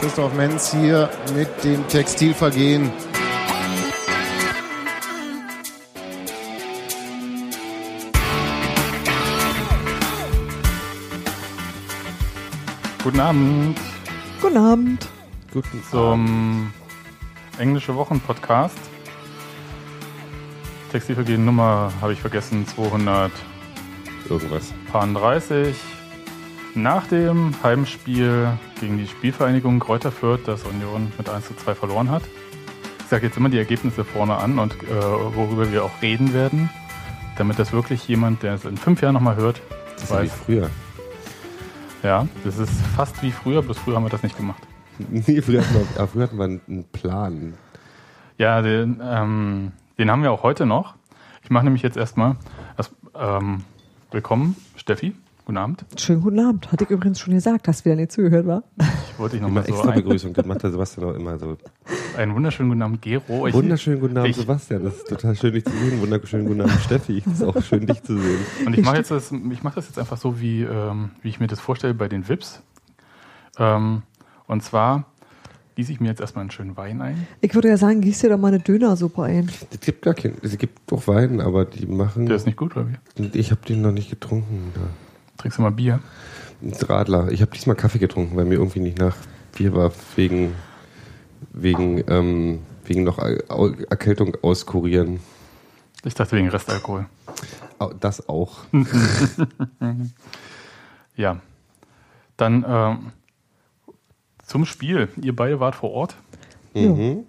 Christoph Menz hier mit dem Textilvergehen. Guten Abend Guten Abend. Guten zum Englische Wochen Podcast. Textilvergehen Nummer habe ich vergessen, 230. Irgendwas. Nach dem Heimspiel gegen die Spielvereinigung Kräuter Fürth, das Union mit 1 zu 2 verloren hat. Ich sage jetzt immer die Ergebnisse vorne an und äh, worüber wir auch reden werden, damit das wirklich jemand, der es in fünf Jahren nochmal hört, Das ist ja wie weiß. früher. Ja, das ist fast wie früher, bis früher haben wir das nicht gemacht. Nee, früher hatten wir, früher hatten wir einen Plan. Ja, den, ähm, den haben wir auch heute noch. Ich mache nämlich jetzt erstmal erst, ähm, willkommen, Steffi. Guten Abend. Schönen guten Abend. Hatte ich übrigens schon gesagt, dass wieder nicht zugehört war. Ich wollte dich nochmal so extra ein, Begrüßung. Das macht der Sebastian auch immer so. einen wunderschönen guten Abend, Gero. Ich, Wunderschönen guten Abend, ich- Sebastian. Das ist total schön, dich zu sehen. Wunderschönen guten Abend, Steffi. Das ist auch schön, dich zu sehen. Und ich mache jetzt das, ich mache das jetzt einfach so, wie, ähm, wie ich mir das vorstelle bei den Vips. Ähm, und zwar gieße ich mir jetzt erstmal einen schönen Wein ein. Ich würde ja sagen, gieß dir doch mal eine Dönersuppe ein. Es gibt gar keinen. Es gibt doch Wein, aber die machen. Der ist nicht gut, oder wie? ich habe den noch nicht getrunken. Da. Trinkst du mal Bier? Radler. Ich habe diesmal Kaffee getrunken, weil mir irgendwie nicht nach Bier war, wegen, wegen, ähm, wegen noch Erkältung auskurieren. Ich dachte wegen Restalkohol. Das auch. Ja. Dann ähm, zum Spiel. Ihr beide wart vor Ort. Mhm.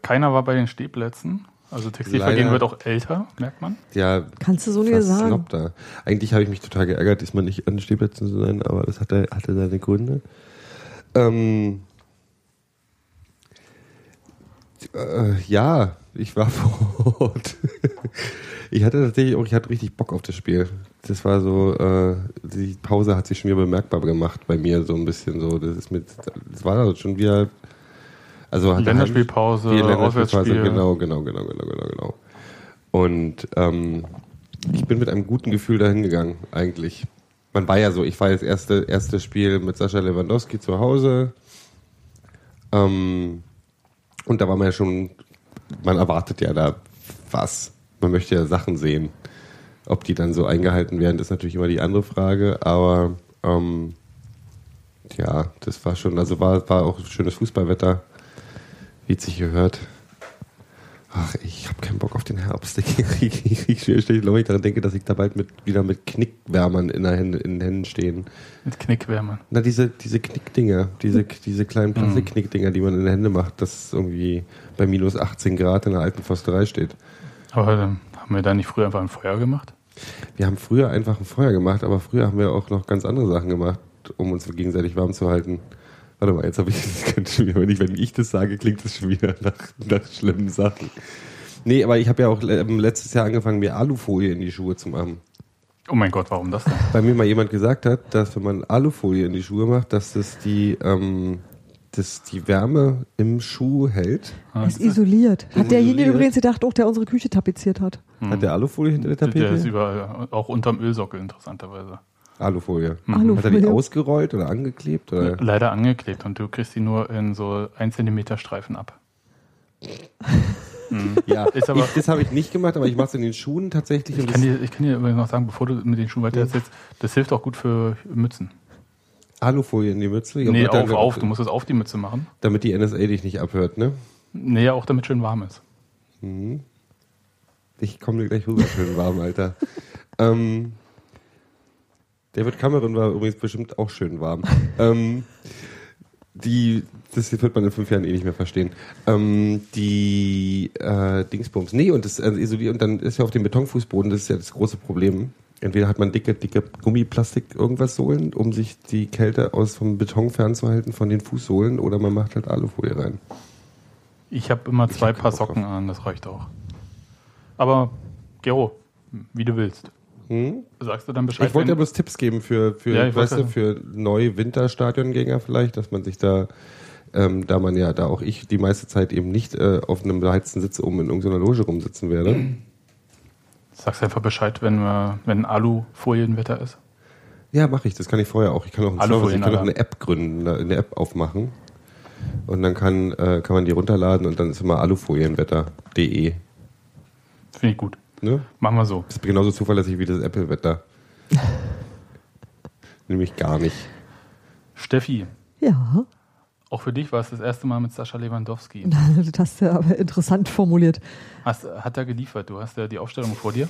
Keiner war bei den Stehplätzen. Also Textilvergehen Leider. wird auch älter, merkt man. Ja, Kannst du so nicht fast sagen. Snob da. Eigentlich habe ich mich total geärgert, diesmal nicht an den Stehplätzen zu sein, aber das hatte, hatte seine Gründe. Ähm, äh, ja, ich war vor Ort. Ich hatte tatsächlich auch, ich hatte richtig Bock auf das Spiel. Das war so, äh, die Pause hat sich schon wieder bemerkbar gemacht bei mir, so ein bisschen so. Das ist mit, das war also schon wieder, also hat Länderspielpause, die genau, genau, genau, genau, genau, genau. Und ähm, ich bin mit einem guten Gefühl dahin gegangen, eigentlich. Man war ja so, ich war das erste, erste Spiel mit Sascha Lewandowski zu Hause. Ähm, und da war man ja schon, man erwartet ja da was. Man möchte ja Sachen sehen. Ob die dann so eingehalten werden, ist natürlich immer die andere Frage. Aber ähm, ja, das war schon, also war, war auch schönes Fußballwetter, wie es sich gehört. Ach, ich habe keinen Bock auf den Herbst. Ich krieg, ich krieg schwer schlecht, wenn ich daran denke, dass ich da bald mit, wieder mit Knickwärmern in, der Hände, in den Händen stehen. Mit Knickwärmern. Na, diese, diese Knickdinger, diese, diese kleinen Plastikknickdinger, die man in den Hände macht, das irgendwie bei minus 18 Grad in der alten Forsterei steht. Aber ähm, haben wir da nicht früher einfach ein Feuer gemacht? Wir haben früher einfach ein Feuer gemacht, aber früher haben wir auch noch ganz andere Sachen gemacht, um uns gegenseitig warm zu halten. Warte mal, jetzt habe ich das könnte schon wieder, wenn ich, wenn ich das sage, klingt das schon wieder nach, nach schlimmen Sachen. Nee, aber ich habe ja auch ähm, letztes Jahr angefangen, mir Alufolie in die Schuhe zu machen. Oh mein Gott, warum das denn? Weil mir mal jemand gesagt hat, dass wenn man Alufolie in die Schuhe macht, dass das die, ähm, dass die Wärme im Schuh hält. Ist isoliert. Hat derjenige übrigens gedacht, auch der unsere Küche tapeziert hat. Hat der Alufolie hinter der Tapete? Der ist überall, auch unterm Ölsockel interessanterweise. Alufolie. Alufolie. Hat er die ausgerollt oder angeklebt? Oder? Leider angeklebt und du kriegst die nur in so 1 Zentimeter Streifen ab. Ja, Ist aber- ich, das habe ich nicht gemacht, aber ich mache es in den Schuhen tatsächlich. Ich kann, das dir, ich kann dir übrigens noch sagen, bevor du mit den Schuhen weiter erzählst, das hilft auch gut für Mützen. Alufolie in die Mütze. Ja, nee, dann- auf, auf. Du musst es auf die Mütze machen. Damit die NSA dich nicht abhört, ne? Nee, auch damit schön warm ist. Ich komme dir gleich rüber, schön warm, Alter. ähm, David Cameron war übrigens bestimmt auch schön warm. ähm, die, das wird man in fünf Jahren eh nicht mehr verstehen. Ähm, die äh, Dingsbums. Nee, und das äh, isoliert, und dann ist ja auf dem Betonfußboden, das ist ja das große Problem. Entweder hat man dicke, dicke Gummiplastik irgendwas Sohlen, um sich die Kälte aus vom Beton fernzuhalten von den Fußsohlen, oder man macht halt Alufolie rein. Ich habe immer zwei hab Paar Socken an, das reicht auch. Aber, Gero, wie du willst. Hm? Sagst du dann Bescheid? Ich wollte ja bloß Tipps geben für, für, Ja, ich weißt du, für neue Winterstadiongänger vielleicht, dass man sich da, ähm, da man ja, da auch ich die meiste Zeit eben nicht äh, auf einem beheizten Sitz oben in irgendeiner Loge rumsitzen werde. Sagst einfach Bescheid, wenn, wir, wenn Alufolienwetter ist. Ja, mache ich. Das kann ich vorher auch. Ich kann auch, einen Service, ich kann auch eine App gründen, eine eine App aufmachen. Und dann kann, äh, kann man die runterladen und dann ist immer alufolienwetter.de. Finde ich gut. Ne? Machen wir so. Das ist genauso zuverlässig wie das Apple-Wetter. Nämlich gar nicht. Steffi, Ja, auch für dich war es das erste Mal mit Sascha Lewandowski. das hast du aber interessant formuliert. Hast, hat er geliefert? Du hast ja die Aufstellung vor dir.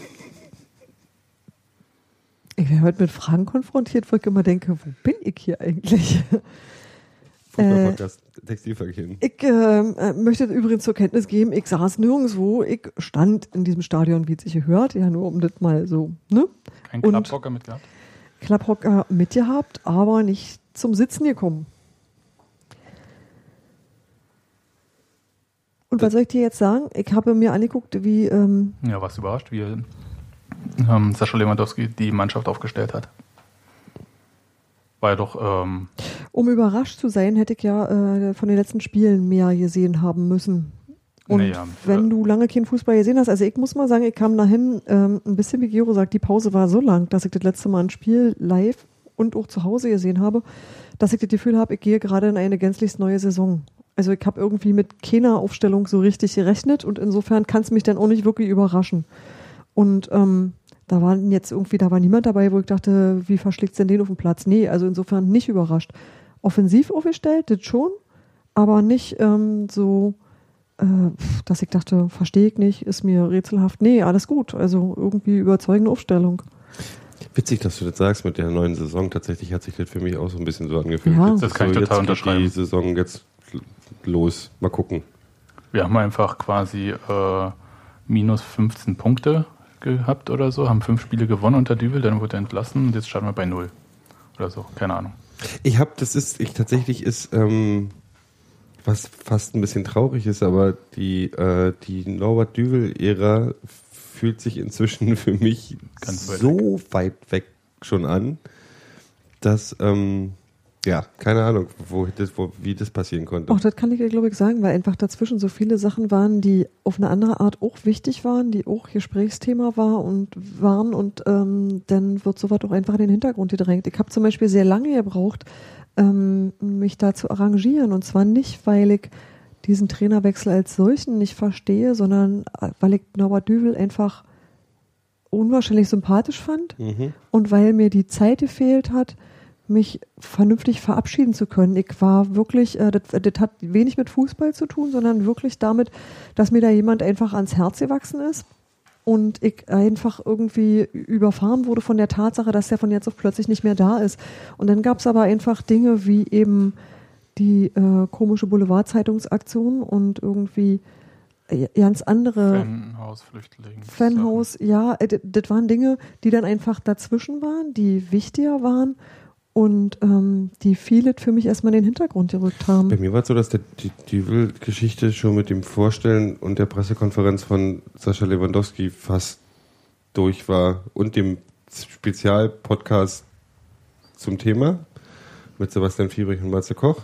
Ich werde heute mit Fragen konfrontiert, wo ich immer denke, wo bin ich hier eigentlich? Äh, Podcast Textilverkehr. Ich ähm, äh, möchte übrigens zur Kenntnis geben, ich saß nirgendwo, ich stand in diesem Stadion, wie es sich gehört, ja nur um das mal so, ne? Kein Klappbocker mitgehabt? Klapphocker mitgehabt, aber nicht zum Sitzen gekommen. Und was soll ich dir jetzt sagen? Ich habe mir angeguckt, wie, ähm, Ja, warst du überrascht, wie ähm, Sascha Lewandowski die Mannschaft aufgestellt hat? War ja doch, ähm, um überrascht zu sein, hätte ich ja äh, von den letzten Spielen mehr gesehen haben müssen. Und Naja, wenn ja. du lange keinen Fußball gesehen hast, also ich muss mal sagen, ich kam dahin, ähm, ein bisschen wie Gero sagt, die Pause war so lang, dass ich das letzte Mal ein Spiel live und auch zu Hause gesehen habe, dass ich das Gefühl habe, ich gehe gerade in eine gänzlich neue Saison. Also ich habe irgendwie mit keiner Aufstellung so richtig gerechnet und insofern kann es mich dann auch nicht wirklich überraschen. Und ähm, da war jetzt irgendwie, da war niemand dabei, wo ich dachte, wie verschlägt denn den auf den Platz? Nee, also insofern nicht überrascht. Offensiv aufgestellt, das schon, aber nicht ähm, so, äh, dass ich dachte, verstehe ich nicht, ist mir rätselhaft. Nee, alles gut. Also irgendwie überzeugende Aufstellung. Witzig, dass du das sagst mit der neuen Saison. Tatsächlich hat sich das für mich auch so ein bisschen so angefühlt. Ja. Jetzt Das ist kann ich so, total jetzt geht unterschreiben. Die Saison jetzt los. Mal gucken. wir haben einfach quasi äh, minus 15 Punkte gehabt oder so, haben fünf Spiele gewonnen unter Dübel, dann wurde er entlassen und jetzt starten wir bei null. Oder so, keine Ahnung. Ich habe, das ist, ich tatsächlich ist, ähm, was fast ein bisschen traurig ist, aber die, äh, die Norbert Düvel-Ära fühlt sich inzwischen für mich weit so weit weg schon an, dass, ähm, ja, keine Ahnung, wo das, wo, wie das passieren konnte. Auch das kann ich dir, glaube ich, sagen, weil einfach dazwischen so viele Sachen waren, die auf eine andere Art auch wichtig waren, die auch Gesprächsthema war und waren und ähm, dann wird sowas auch einfach in den Hintergrund gedrängt. Ich habe zum Beispiel sehr lange gebraucht, ähm, mich da zu arrangieren und zwar nicht, weil ich diesen Trainerwechsel als solchen nicht verstehe, sondern äh, weil ich Norbert Düvel einfach unwahrscheinlich sympathisch fand Mhm. und weil mir die Zeit gefehlt hat, mich vernünftig verabschieden zu können. Ich war wirklich, äh, das, das hat wenig mit Fußball zu tun, sondern wirklich damit, dass mir da jemand einfach ans Herz gewachsen ist und ich einfach irgendwie überfahren wurde von der Tatsache, dass der von jetzt auf plötzlich nicht mehr da ist. Und dann gab es aber einfach Dinge wie eben die äh, komische Boulevardzeitungsaktion und irgendwie äh, ganz andere Fanhaus, Flüchtling. Fanhaus, ja, äh, das waren Dinge, die dann einfach dazwischen waren, die wichtiger waren und ähm, die viele für mich erstmal in den Hintergrund gerückt Bei haben. mir war es so, dass der, die, die Will-Geschichte schon mit dem Vorstellen und der Pressekonferenz von Sascha Lewandowski fast durch war und dem Spezialpodcast zum Thema mit Sebastian Fiebrich und Matze Koch.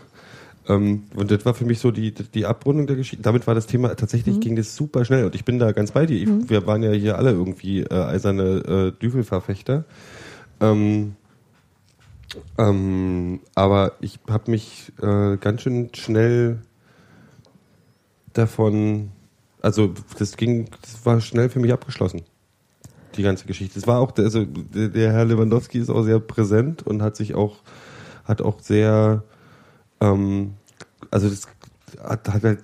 Ähm, und das war für mich so die, die Abrundung der Geschichte. Damit war das Thema, tatsächlich ging das super schnell und ich bin da ganz bei dir. Ich, Wir waren ja hier alle irgendwie äh, eiserne äh, Düvelverfechter. Ähm, ähm, aber ich habe mich äh, ganz schön schnell davon, also das ging, das war schnell für mich abgeschlossen. Die ganze Geschichte. Es war auch, also der, der Herr Lewandowski ist auch sehr präsent und hat sich auch, hat auch sehr, ähm, also das hat, hat halt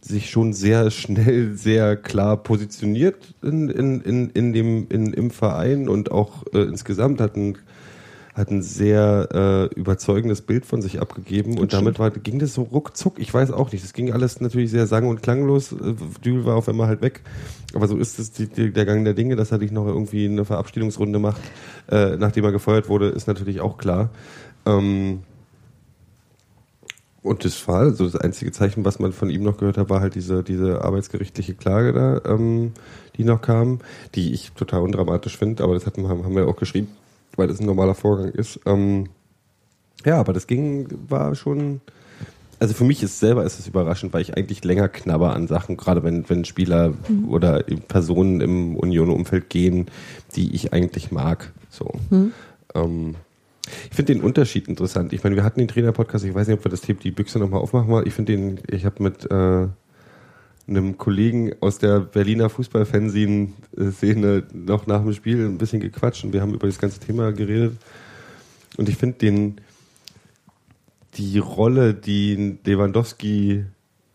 sich schon sehr schnell, sehr klar positioniert in, in, in, in dem, in, im Verein und auch äh, insgesamt hat ein, hat ein sehr äh, überzeugendes Bild von sich abgegeben und damit war, ging das so ruckzuck. Ich weiß auch nicht. Das ging alles natürlich sehr sang- und klanglos. Äh, Dübel war auf einmal halt weg. Aber so ist es die, die, der Gang der Dinge, dass er nicht noch irgendwie eine Verabschiedungsrunde macht, äh, nachdem er gefeuert wurde, ist natürlich auch klar. Ähm, und das war also das einzige Zeichen, was man von ihm noch gehört hat, war halt diese, diese arbeitsgerichtliche Klage da, ähm, die noch kam, die ich total undramatisch finde, aber das hatten, haben, haben wir auch geschrieben, weil das ein normaler Vorgang ist. Ähm, ja, aber das ging, war schon, also für mich ist selber ist es überraschend, weil ich eigentlich länger knabber an Sachen, gerade wenn, wenn Spieler oder Personen im Union-Umfeld gehen, die ich eigentlich mag. So. Ähm, Ich finde den Unterschied interessant. Ich meine, wir hatten den Trainer-Podcast, ich weiß nicht, ob wir das Thema die Büchse nochmal aufmachen wollen. Ich finde den, ich habe mit äh, einem Kollegen aus der Berliner Fußball-Fanzine-Szene noch nach dem Spiel ein bisschen gequatscht und wir haben über das ganze Thema geredet. Und ich finde den, die Rolle, die Lewandowski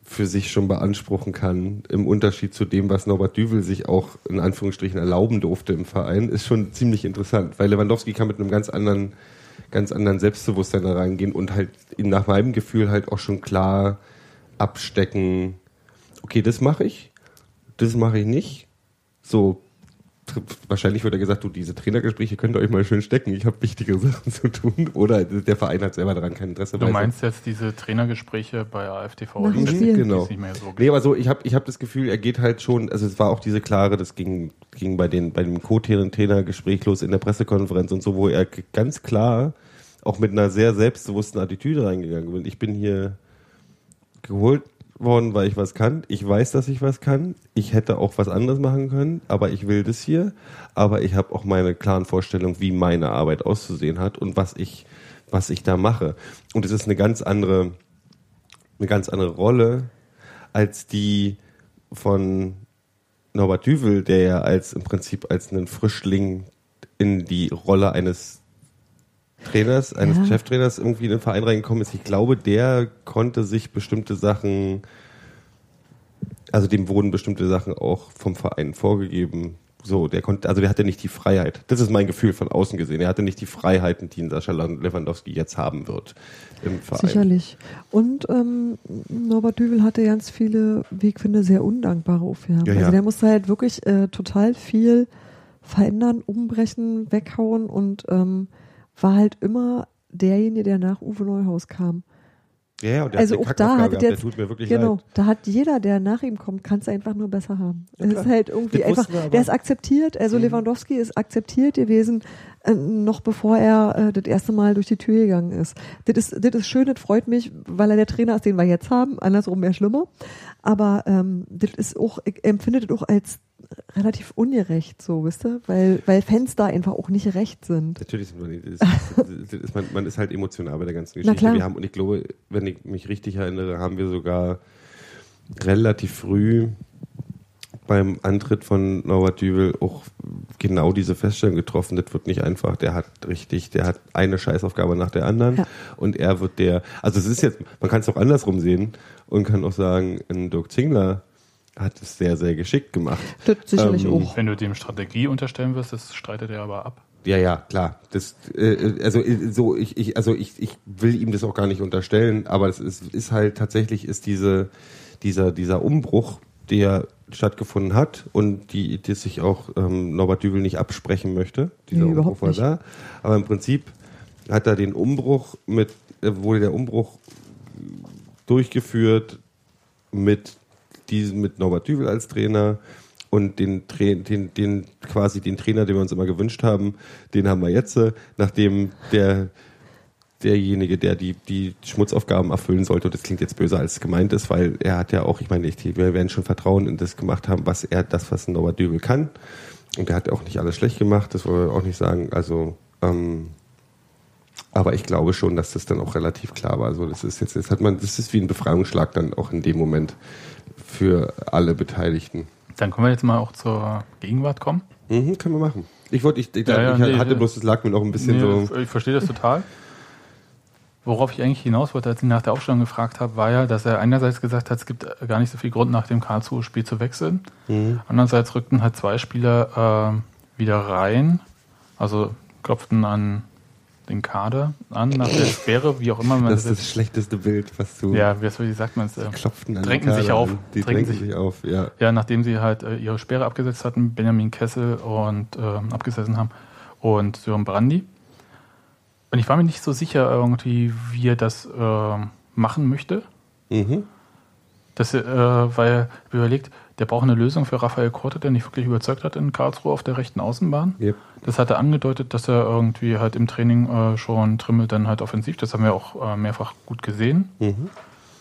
für sich schon beanspruchen kann, im Unterschied zu dem, was Norbert Düvel sich auch in Anführungsstrichen erlauben durfte im Verein, ist schon ziemlich interessant, weil Lewandowski kann mit einem ganz anderen, ganz anderen Selbstbewusstsein da reingehen und halt nach meinem Gefühl halt auch schon klar abstecken, okay, das mache ich, das mache ich nicht. So, wahrscheinlich wird er gesagt, du, diese Trainergespräche könnt ihr euch mal schön stecken, ich habe wichtige Sachen zu tun. Oder der Verein hat selber daran kein Interesse. Du meinst jetzt diese Trainergespräche bei AFTV? Dem Spiel. Genau. Nicht mehr so Nee, aber so, ich habe ich hab das Gefühl, er geht halt schon, also es war auch diese klare, das ging, ging bei, den, bei dem Co-Trainer-Gespräch los in der Pressekonferenz und so, wo er ganz klar auch mit einer sehr selbstbewussten Attitüde reingegangen bin. Ich bin hier geholt worden, weil ich was kann. Ich weiß, dass ich was kann. Ich hätte auch was anderes machen können, aber ich will das hier. Aber ich habe auch meine klaren Vorstellungen, wie meine Arbeit auszusehen hat und was ich, was ich da mache. Und es ist eine ganz andere, eine ganz andere Rolle als die von Norbert Düvel, der ja als im Prinzip als einen Frischling in die Rolle eines Trainers, eines Ja. Cheftrainers irgendwie in den Verein reingekommen ist. Ich glaube, der konnte sich bestimmte Sachen, also dem wurden bestimmte Sachen auch vom Verein vorgegeben. So, der konnte, also der hatte nicht die Freiheit. Das ist mein Gefühl von außen gesehen. Er hatte nicht die Freiheiten, die ein Sascha Lewandowski jetzt haben wird im Verein. Sicherlich. Und ähm, Norbert Düvel hatte ganz viele, wie ich finde, sehr undankbare Aufgaben. Ja, ja. Also der musste halt wirklich äh, total viel verändern, umbrechen, weghauen und ähm, war halt immer derjenige, der nach Uwe Neuhaus kam. Ja, und der also hat auch da gehabt, der tut mir wirklich genau, leid. da hat jeder, der nach ihm kommt, kann es einfach nur besser haben. Ja, es ist halt irgendwie einfach, der ist akzeptiert, also Mhm. Lewandowski ist akzeptiert gewesen, äh, noch bevor er äh, das erste Mal durch die Tür gegangen ist. Das ist, das ist schön, das freut mich, weil er der Trainer ist, den wir jetzt haben, andersrum wäre schlimmer. Aber ähm, das ist auch, ich empfinde das auch als relativ ungerecht, so, wisst ihr? Weil, weil Fans da einfach auch nicht recht sind. Natürlich sind. Das ist, ist, man, man ist halt emotional bei der ganzen Na Geschichte. klar. Wir haben, und ich glaube, wenn ich mich richtig erinnere, haben wir sogar relativ früh beim Antritt von Norbert Dübel auch genau diese Feststellung getroffen. Das wird nicht einfach. Der hat richtig, der hat eine Scheißaufgabe nach der anderen Ja. und er wird der, also es ist jetzt, man kann es auch andersrum sehen und kann auch sagen, ein Dirk Zingler hat es sehr, sehr geschickt gemacht. Das sicherlich Ähm, auch. Wenn du dem Strategie unterstellen wirst, das streitet er aber ab. Ja, ja, klar. Das, äh, also äh, so, ich, ich, also ich, ich will ihm das auch gar nicht unterstellen, aber es ist, ist halt tatsächlich ist diese, dieser, dieser Umbruch, der stattgefunden hat und die, die sich auch ähm, Norbert Dübel nicht absprechen möchte. Dieser Nee, überhaupt Umbruch war nicht. da. Aber im Prinzip hat er den Umbruch mit, äh, wurde der Umbruch durchgeführt mit diesem, mit Norbert Düvel als Trainer und den, den, den quasi den Trainer, den wir uns immer gewünscht haben, den haben wir jetzt, äh, nachdem der derjenige, der die, die Schmutzaufgaben erfüllen sollte, und das klingt jetzt böser als es gemeint ist, weil er hat ja auch, ich meine, wir werden schon Vertrauen in das gemacht haben, was er, das, was Norbert Dübel kann. Und er hat auch nicht alles schlecht gemacht, das wollen wir auch nicht sagen. Also, ähm, aber ich glaube schon, dass das dann auch relativ klar war. Also das ist jetzt, das hat man, das ist wie ein Befreiungsschlag dann auch in dem Moment für alle Beteiligten. Dann können wir jetzt mal auch zur Gegenwart kommen. Mhm, können wir machen. Ich wollte, ich, ich, Ja, ja, ich nee, hatte nee. bloß, es lag mir noch ein bisschen Nee, so. Ich verstehe das total. Worauf ich eigentlich hinaus wollte, als ich nach der Aufstellung gefragt habe, war ja, dass er einerseits gesagt hat, es gibt gar nicht so viel Grund, nach dem Karlsruhe-Spiel zu wechseln. Mhm. Andererseits rückten halt zwei Spieler äh, wieder rein, also klopften an den Kader an, nach der Sperre, wie auch immer man Das das, ist das schlechteste Bild, was du Ja, wie, wie sagt man es? Äh, klopften an drängen sich auf. Die Drängen sich- sich auf, ja. Ja, nachdem sie halt äh, ihre Sperre abgesetzt hatten, Benjamin Kessel und ähm, abgesessen haben und Sören Brandy. Und ich war mir nicht so sicher irgendwie, wie er das äh, machen möchte. Mhm. Das, äh, weil ich überlegt, der braucht eine Lösung für Raphael Korte, der nicht wirklich überzeugt hat in Karlsruhe auf der rechten Außenbahn. Yep. Das hat er angedeutet, dass er irgendwie halt im Training äh, schon trimmelt dann halt offensiv. Das haben wir auch äh, mehrfach gut gesehen. Mhm.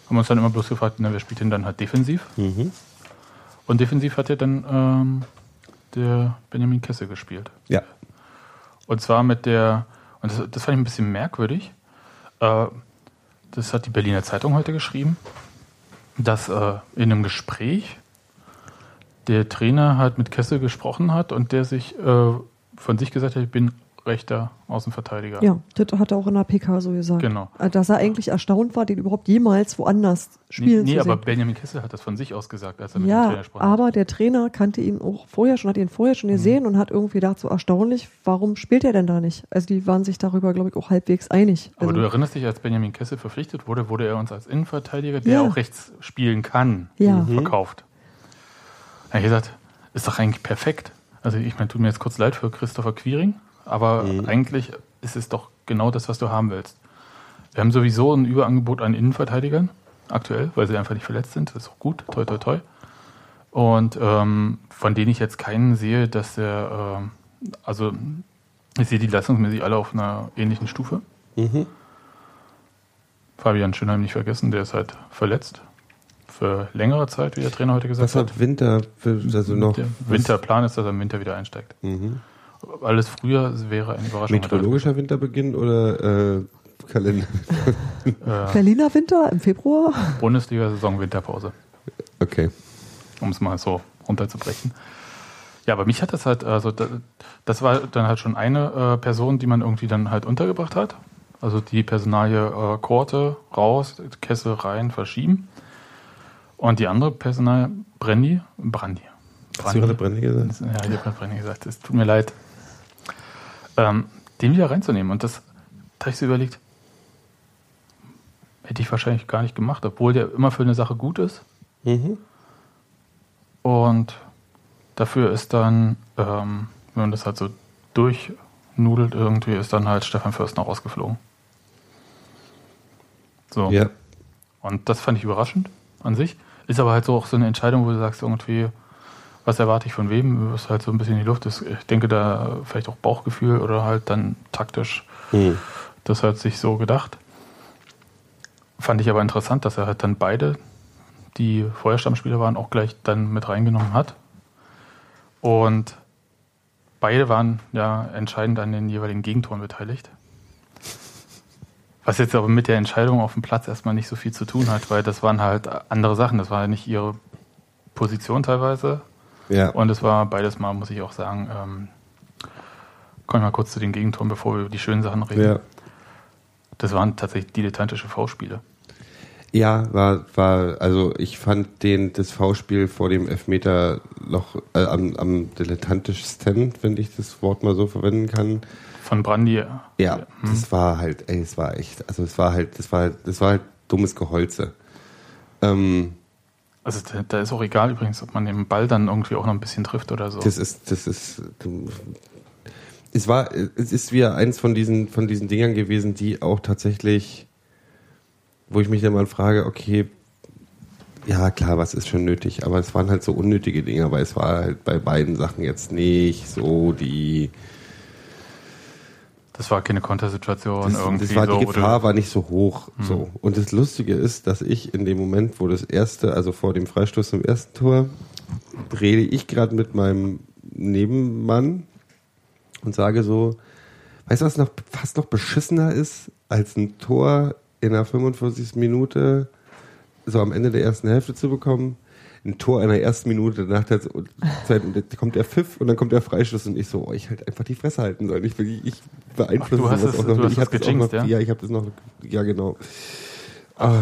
Haben uns dann immer bloß gefragt, na, wer spielt denn dann halt defensiv? Mhm. Und defensiv hat ja dann ähm, der Benjamin Kessel gespielt. Ja. Und zwar mit der Und das, das fand ich ein bisschen merkwürdig. Äh, das hat die Berliner Zeitung heute geschrieben, dass äh, in einem Gespräch der Trainer halt mit Kessel gesprochen hat und der sich äh, von sich gesagt hat, ich bin rechter Außenverteidiger. Ja, das hat er auch in der PK so gesagt. Genau. Äh, Dass er eigentlich erstaunt war, den überhaupt jemals woanders spielen nee, nee zu aber sehen. Benjamin Kessel hat das von sich aus gesagt, als er mit dem Ja, Trainer sprach. aber der Trainer kannte ihn auch vorher schon, hat ihn vorher Mhm. schon gesehen und hat irgendwie gedacht, so erstaunlich, warum spielt er denn da nicht? Also die waren sich darüber, glaube ich, auch halbwegs einig. Aber Also, du erinnerst dich, als Benjamin Kessel verpflichtet wurde, wurde er uns als Innenverteidiger, der Ja. auch rechts spielen kann, Ja. verkauft. Da habe ich gesagt, ist doch eigentlich perfekt. Also ich meine, tut mir jetzt kurz leid für Christopher Quiring, aber eigentlich ist es doch genau das, was du haben willst. Wir haben sowieso ein Überangebot an Innenverteidigern, aktuell, weil sie einfach nicht verletzt sind. Das ist auch gut, toi toi toi. Und ähm, von denen ich jetzt keinen sehe, dass der, ähm, also ich sehe die leistungsmäßig alle auf einer ähnlichen Stufe. Mhm. Fabian Schönheim nicht vergessen, der ist halt verletzt. Für längere Zeit, wie der Trainer heute gesagt Was hat Winter für, also noch? Der Winterplan ist, dass er im Winter wieder einsteigt. Mhm. Alles früher wäre eine Überraschung. Meteorologischer Winterbeginn oder äh, Kalender? Äh, Berliner Winter im Februar? Bundesliga-Saison Winterpause, Okay. um es mal so runterzubrechen. Ja, aber mich hat das halt, also da- das war dann halt schon eine äh, Person, die man irgendwie dann halt untergebracht hat. Also die Personalie äh, Korte raus, Kessel rein, verschieben. Und die andere Personalie Brandy, Brandy. Hast du gerade Brände gesagt? Ja, ich habe gerade gesagt, es tut mir leid. Ähm, den wieder reinzunehmen. Und das da habe ich so überlegt, hätte ich wahrscheinlich gar nicht gemacht, obwohl der immer für eine Sache gut ist. Mhm. Und dafür ist dann, ähm, wenn man das halt so durchnudelt, irgendwie ist dann halt Stefan Fürstner rausgeflogen. So. Ja. Und das fand ich überraschend an sich. Ist aber halt so auch so eine Entscheidung, wo du sagst, irgendwie, was erwarte ich von wem? Ist halt so ein bisschen in die Luft. Ist, ich denke, da vielleicht auch Bauchgefühl oder halt dann taktisch. Mhm. Das hat sich so gedacht. Fand ich aber interessant, dass er halt dann beide, die vorher Stammspieler waren, auch gleich dann mit reingenommen hat. Und beide waren ja entscheidend an den jeweiligen Gegentoren beteiligt. Was jetzt aber mit der Entscheidung auf dem Platz erstmal nicht so viel zu tun hat, weil das waren halt andere Sachen. Das war nicht ihre Position teilweise. Ja. Und es war beides mal, muss ich auch sagen, ähm, kommen wir mal kurz zu den Gegentoren, bevor wir über die schönen Sachen reden. ja. Das waren tatsächlich dilettantische V-Spiele. Ja, war, war, also ich fand den, das V-Spiel vor dem Elfmeter noch äh, am, am dilettantischsten, wenn ich das Wort mal so verwenden kann. Von Brandy. Ja, das war halt, ey, es war echt, also es war halt, das war, das war halt dummes Geholze. Ähm, Also da, da ist auch egal übrigens, ob man den Ball dann irgendwie auch noch ein bisschen trifft oder so. das ist, das ist, es war, es ist wieder eins von diesen, von diesen Dingern gewesen, die auch tatsächlich, wo ich mich dann mal frage, okay, ja klar, was ist schon nötig, aber es waren halt so unnötige Dinge, weil es war halt bei beiden Sachen jetzt nicht so die, Das war keine Kontersituation das, irgendwie das war, so. die Gefahr du- war nicht so hoch. So. Und das Lustige ist, dass ich in dem Moment, wo das erste, also vor dem Freistoß zum ersten Tor, rede ich gerade mit meinem Nebenmann und sage so, weißt du, was noch fast noch beschissener ist, als ein Tor in der 45. Minute so am Ende der ersten Hälfte zu bekommen? Ein Tor in der ersten Minute nach der Zeit, und dann kommt der Pfiff und dann kommt der Freistoß und ich so, oh, ich halt einfach die Fresse halten sollen. Ich, ich beeinflusse Ach, du hast sowas es- auch noch Ich hab das auch noch, ja? ja? ich habe das noch, ja genau. Ach.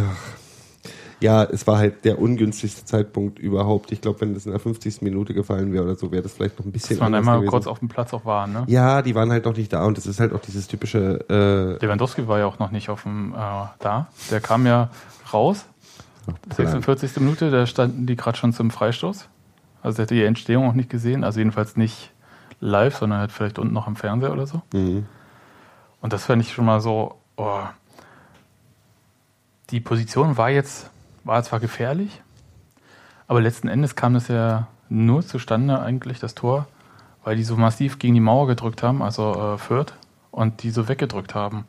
Ja, es war halt der ungünstigste Zeitpunkt überhaupt. Ich glaube, wenn das in der 50. Minute gefallen wäre oder so, wäre das vielleicht noch ein bisschen dass man einmal gewesen. kurz auf dem Platz auch war. Ne? Ja, die waren halt noch nicht da und das ist halt auch dieses typische, äh, Lewandowski war ja auch noch nicht auf dem äh, da. Der kam ja raus, 46. Minute, da standen die gerade schon zum Freistoß. Also hätte die Entstehung auch nicht gesehen, also jedenfalls nicht live, sondern halt vielleicht unten noch am Fernseher oder so. mhm. Und das fand ich schon mal so, oh. die Position war jetzt, war zwar gefährlich, aber letzten Endes kam das ja nur zustande eigentlich, das Tor, weil die so massiv gegen die Mauer gedrückt haben, also äh, Fürth, und die so weggedrückt haben.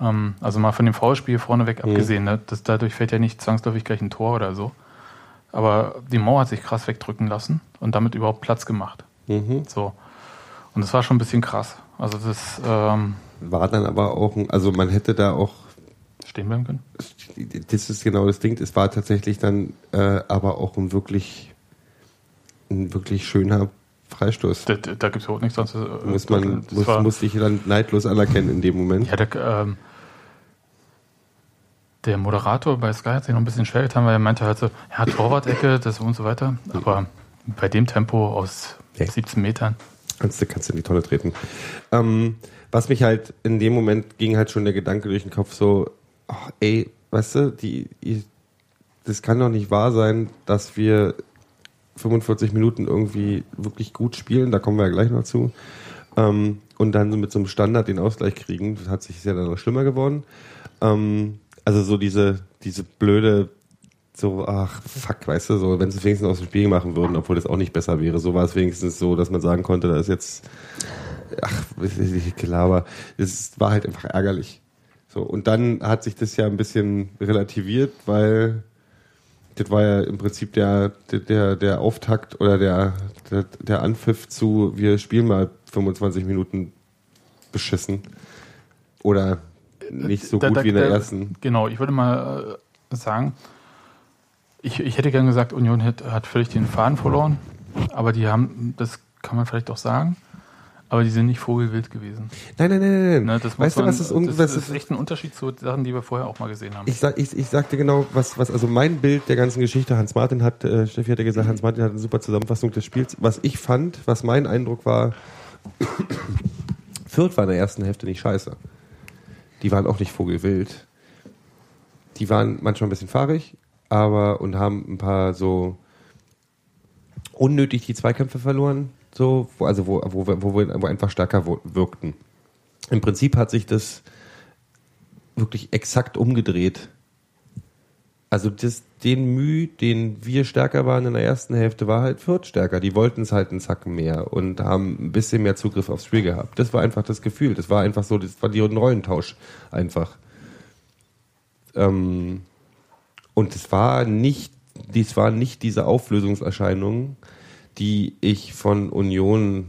Ähm, also mal von dem Foulspiel vorneweg abgesehen, ne? das, dadurch fällt ja nicht zwangsläufig gleich ein Tor oder so. Aber die Mauer hat sich krass wegdrücken lassen und damit überhaupt Platz gemacht. Mhm. So. Und das war schon ein bisschen krass. Also das, ähm, war dann aber auch, ein, also man hätte da auch Stehen bleiben können? das ist genau das Ding. Es war tatsächlich dann äh, aber auch ein wirklich, ein wirklich schöner Freistoß. Da, da gibt es überhaupt nichts sonst. muss man, das muss, war- ich dann neidlos anerkennen in dem Moment. Ja, der, ähm, der Moderator bei Sky hat sich noch ein bisschen schwer getan, weil er meinte halt so, ja, Torwart-Ecke, das und so weiter. Aber bei dem Tempo aus Nee. 17 Metern. Kannst du, kannst du in die Tonne treten. Ähm, was mich halt in dem Moment ging halt schon der Gedanke durch den Kopf so, ach, ey, weißt du, die, die, das kann doch nicht wahr sein, dass wir 45 Minuten irgendwie wirklich gut spielen, da kommen wir ja gleich noch zu. Ähm, und dann so mit so einem Standard den Ausgleich kriegen, das hat sich ja dann noch schlimmer geworden. Ähm, also so diese, diese blöde, so, ach, fuck, weißt du, so, wenn sie wenigstens aus dem Spiel machen würden, obwohl das auch nicht besser wäre. So war es wenigstens so, dass man sagen konnte, da ist jetzt, ach, Gelaber. Es war halt einfach ärgerlich. So, und dann hat sich das ja ein bisschen relativiert, weil das war ja im Prinzip der, der- der, Auftakt oder der, der, der Anpfiff zu, wir spielen mal 25 Minuten beschissen. Oder nicht so Da- gut da- wie in der da- ersten. Genau, ich würde mal äh, sagen, ich, ich hätte gern gesagt, Union hat, hat völlig den Faden verloren. Aber die haben, das kann man vielleicht auch sagen, aber die sind nicht vogelwild gewesen. Nein, nein, nein, nein. nein. Ne, das weißt du, was ist, un das, was ist echt ein Unterschied zu Sachen, die wir vorher auch mal gesehen haben. Ich, sag, ich, ich sagte genau, was, was, also mein Bild der ganzen Geschichte, Hans Martin hat, äh, Steffi hat ja gesagt, Hans Martin hat eine super Zusammenfassung des Spiels. Was ich fand, was mein Eindruck war, Fürth war in der ersten Hälfte nicht scheiße. Die waren auch nicht vogelwild. Die waren manchmal ein bisschen fahrig, aber und haben ein paar so unnötig die Zweikämpfe verloren, so, wo, also wo, wo, wir- wo wir wo einfach stärker wirkten. Im Prinzip hat sich das wirklich exakt umgedreht. Also das, den Mühe, den wir stärker waren in der ersten Hälfte, war halt Fürth stärker. Die wollten es halt einen Zacken mehr und haben ein bisschen mehr Zugriff aufs Spiel gehabt. Das war einfach das Gefühl. Das war einfach so, das war die Rollentausch einfach. Ähm, und es war nicht, dies war nicht diese Auflösungserscheinung, die ich von Union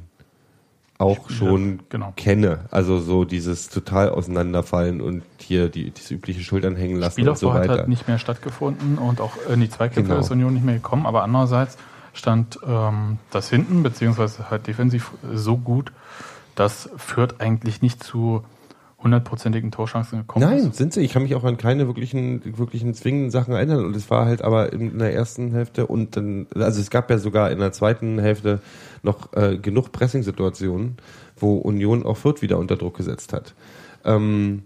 auch Spiele, schon genau. kenne. Also so dieses total auseinanderfallen und hier die, das übliche Schultern hängen lassen und so Spielaufbau hat weiter. halt nicht mehr stattgefunden und auch in die Zweikämpfe Genau. ist Union nicht mehr gekommen, aber andererseits stand ähm, das hinten, beziehungsweise halt defensiv so gut, dass Fürth eigentlich nicht zu hundertprozentigen Torchancen gekommen Nein, ist. sind sie. Ich kann mich auch an keine wirklichen, wirklichen zwingenden Sachen erinnern. Und es war halt aber in der ersten Hälfte und dann, also es gab ja sogar in der zweiten Hälfte noch äh, genug Pressing-Situationen, wo Union auch Fürth wieder unter Druck gesetzt hat. Ähm,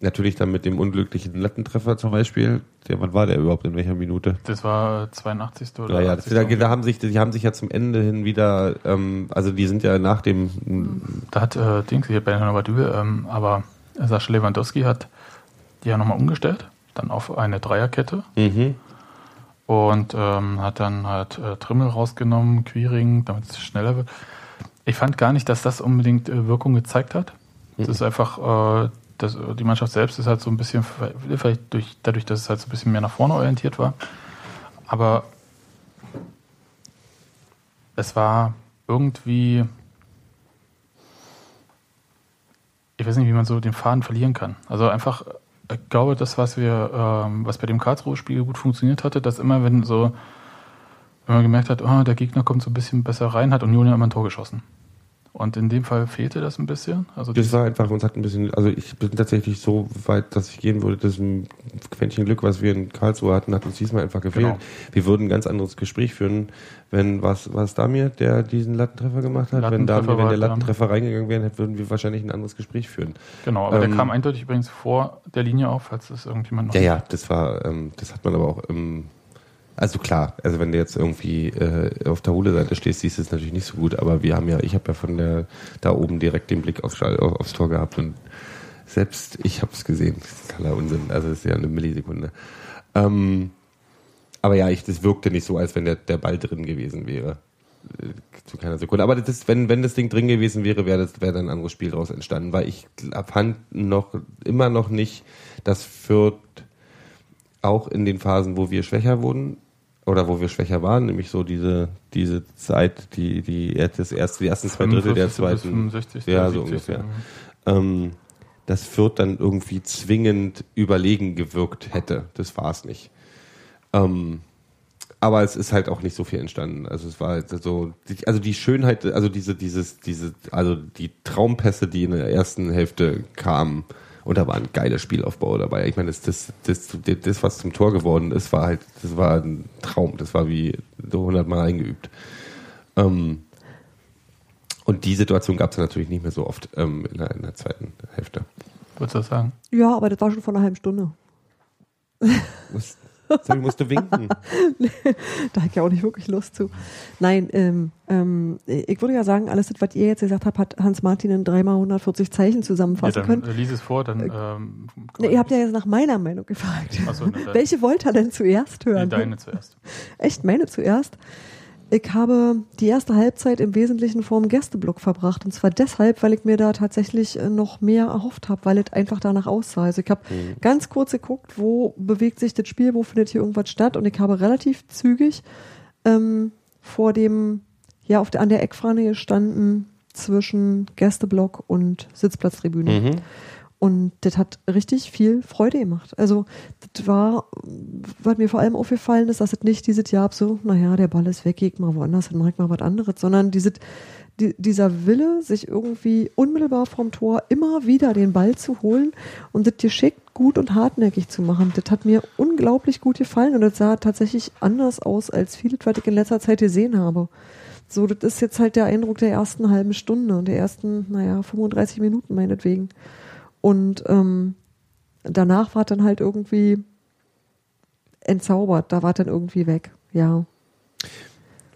natürlich dann mit dem unglücklichen Lattentreffer zum Beispiel. Der, wann war der überhaupt? In welcher Minute? Das war 82. oder Ja, ja, das, 80. da, da haben sich, die haben sich ja zum Ende hin wieder, ähm, also die sind ja nach dem, Da hat äh, Dings hier bei Novadül, ähm, aber Sascha Lewandowski hat die ja nochmal umgestellt, dann auf eine Dreierkette mhm, und ähm, hat dann halt äh, Trimmel rausgenommen, Quiring, damit es schneller wird. Ich fand gar nicht, dass das unbedingt äh, Wirkung gezeigt hat. Das ist einfach, äh, das, die Mannschaft selbst ist halt so ein bisschen, vielleicht durch, dadurch, dass es halt so ein bisschen mehr nach vorne orientiert war. Aber es war irgendwie, ich weiß nicht, wie man so den Faden verlieren kann. Also einfach, ich glaube, das, was wir, ähm, was bei dem Karlsruhe-Spiel gut funktioniert hatte, dass immer, wenn so, wenn man gemerkt hat, oh, der Gegner kommt so ein bisschen besser rein, hat Union ja immer ein Tor geschossen. Und in dem Fall fehlte das ein bisschen. Also Das war einfach, uns hat ein bisschen, also ich bin tatsächlich so weit, dass ich gehen würde, das ein Quäntchen Glück, was wir in Karlsruhe hatten, hat uns diesmal einfach gefehlt. Genau. Wir würden ein ganz anderes Gespräch führen, wenn was, was Damir, der diesen Lattentreffer gemacht hat, wenn Lattentreffer Damir, wenn der dann- Lattentreffer reingegangen wäre, würden wir wahrscheinlich ein anderes Gespräch führen. genau, aber ähm, der kam eindeutig übrigens vor der Linie auf, falls das irgendjemand noch Ja, ja, das war, ähm, das hat man aber auch im, also klar, also wenn du jetzt irgendwie äh, auf der Hohle-Seite stehst, siehst du es natürlich nicht so gut, aber wir haben ja, ich habe ja von der da oben direkt den Blick aufs, aufs Tor gehabt und selbst ich habe es gesehen. Totaler Unsinn, also das ist ja eine Millisekunde. Ähm, aber ja, ich, das wirkte nicht so, als wenn der, der Ball drin gewesen wäre. Äh, Zu keiner Sekunde. Aber das, wenn, wenn das Ding drin gewesen wäre, wäre das dann ein anderes Spiel daraus entstanden, weil ich fand noch immer noch nicht, dass Fürth auch in den Phasen, wo wir schwächer wurden oder wo wir schwächer waren, nämlich so diese diese Zeit, die die das erste die ersten zwei Drittel der 45. bis zweiten 65. ja so 70. ungefähr. Ähm, dass Fürth dann irgendwie zwingend überlegen gewirkt hätte. Das war es nicht. Ähm, aber es ist halt auch nicht so viel entstanden. Also es war halt so, also die Schönheit, also diese, dieses, diese, also die Traumpässe, die in der ersten Hälfte kamen, und da war ein geiler Spielaufbau dabei. Ich meine, das, das, das, das, was zum Tor geworden ist, war halt, das war ein Traum. Das war wie so hundertmal eingeübt. Ähm, und die Situation gab es natürlich nicht mehr so oft ähm, in, der, in, der, zweiten Hälfte. Würdest du das sagen? Ja, aber das war schon vor einer halben Stunde. Sorry, musste winken. da habe ich ja auch nicht wirklich Lust zu. Nein, ähm, ähm, ich würde ja sagen, alles das, was ihr jetzt gesagt habt, hat Hans-Martin in dreimal 140 Zeichen zusammenfassen ja, dann können. Lies es vor, dann. Ähm, ne, ihr habt ja jetzt nach meiner Meinung gefragt. So, ne, Welche wollt ihr denn zuerst hören? Nee, deine zuerst. Echt, meine zuerst? Ich habe die erste Halbzeit im Wesentlichen vorm Gästeblock verbracht. Und zwar deshalb, weil ich mir da tatsächlich äh, noch mehr erhofft habe, weil es einfach danach aussah. Also ich habe mhm. ganz kurz geguckt, wo bewegt sich das Spiel, wo findet hier irgendwas statt. Und ich habe relativ zügig ähm, vor dem, ja, auf der, an der Eckfahne gestanden zwischen Gästeblock und Sitzplatztribüne. Mhm. Und das hat richtig viel Freude gemacht. Also, das war, was mir vor allem aufgefallen ist, dass es nicht dieses Jahr so, naja, der Ball ist weg, geht mal woanders hin, mag mal was anderes, sondern dieses, die, dieser Wille, sich irgendwie unmittelbar vom Tor immer wieder den Ball zu holen und das geschickt, gut und hartnäckig zu machen, das hat mir unglaublich gut gefallen und das sah tatsächlich anders aus als vieles, was ich in letzter Zeit gesehen habe. So, das ist jetzt halt der Eindruck der ersten halben Stunde und der ersten, naja, 35 Minuten meinetwegen. Und ähm, danach war dann halt irgendwie entzaubert, da war dann irgendwie weg, ja.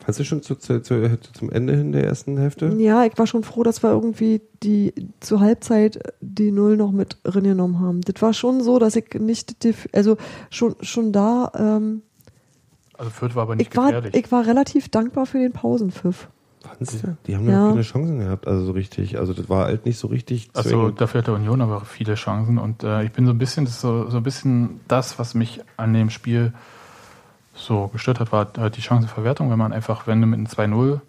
Hast du schon zu, zu, zu, zum Ende hin der ersten Hälfte? Ja, ich war schon froh, dass wir irgendwie die zur Halbzeit die Null noch mit reingenommen haben. Das war schon so, dass ich nicht, die, also schon, schon da. Ähm, also Fürth war aber nicht ich gefährlich. War, ich war relativ dankbar für den Pausenpfiff. Fandst du? Die haben ja keine Chancen gehabt, also so richtig. Also das war halt nicht so richtig. Also dafür hat der Union aber viele Chancen und äh, ich bin so ein bisschen, das so, so ein bisschen das, was mich an dem Spiel so gestört hat, war halt die Chancenverwertung, wenn man einfach, wenn du mit einem 2-0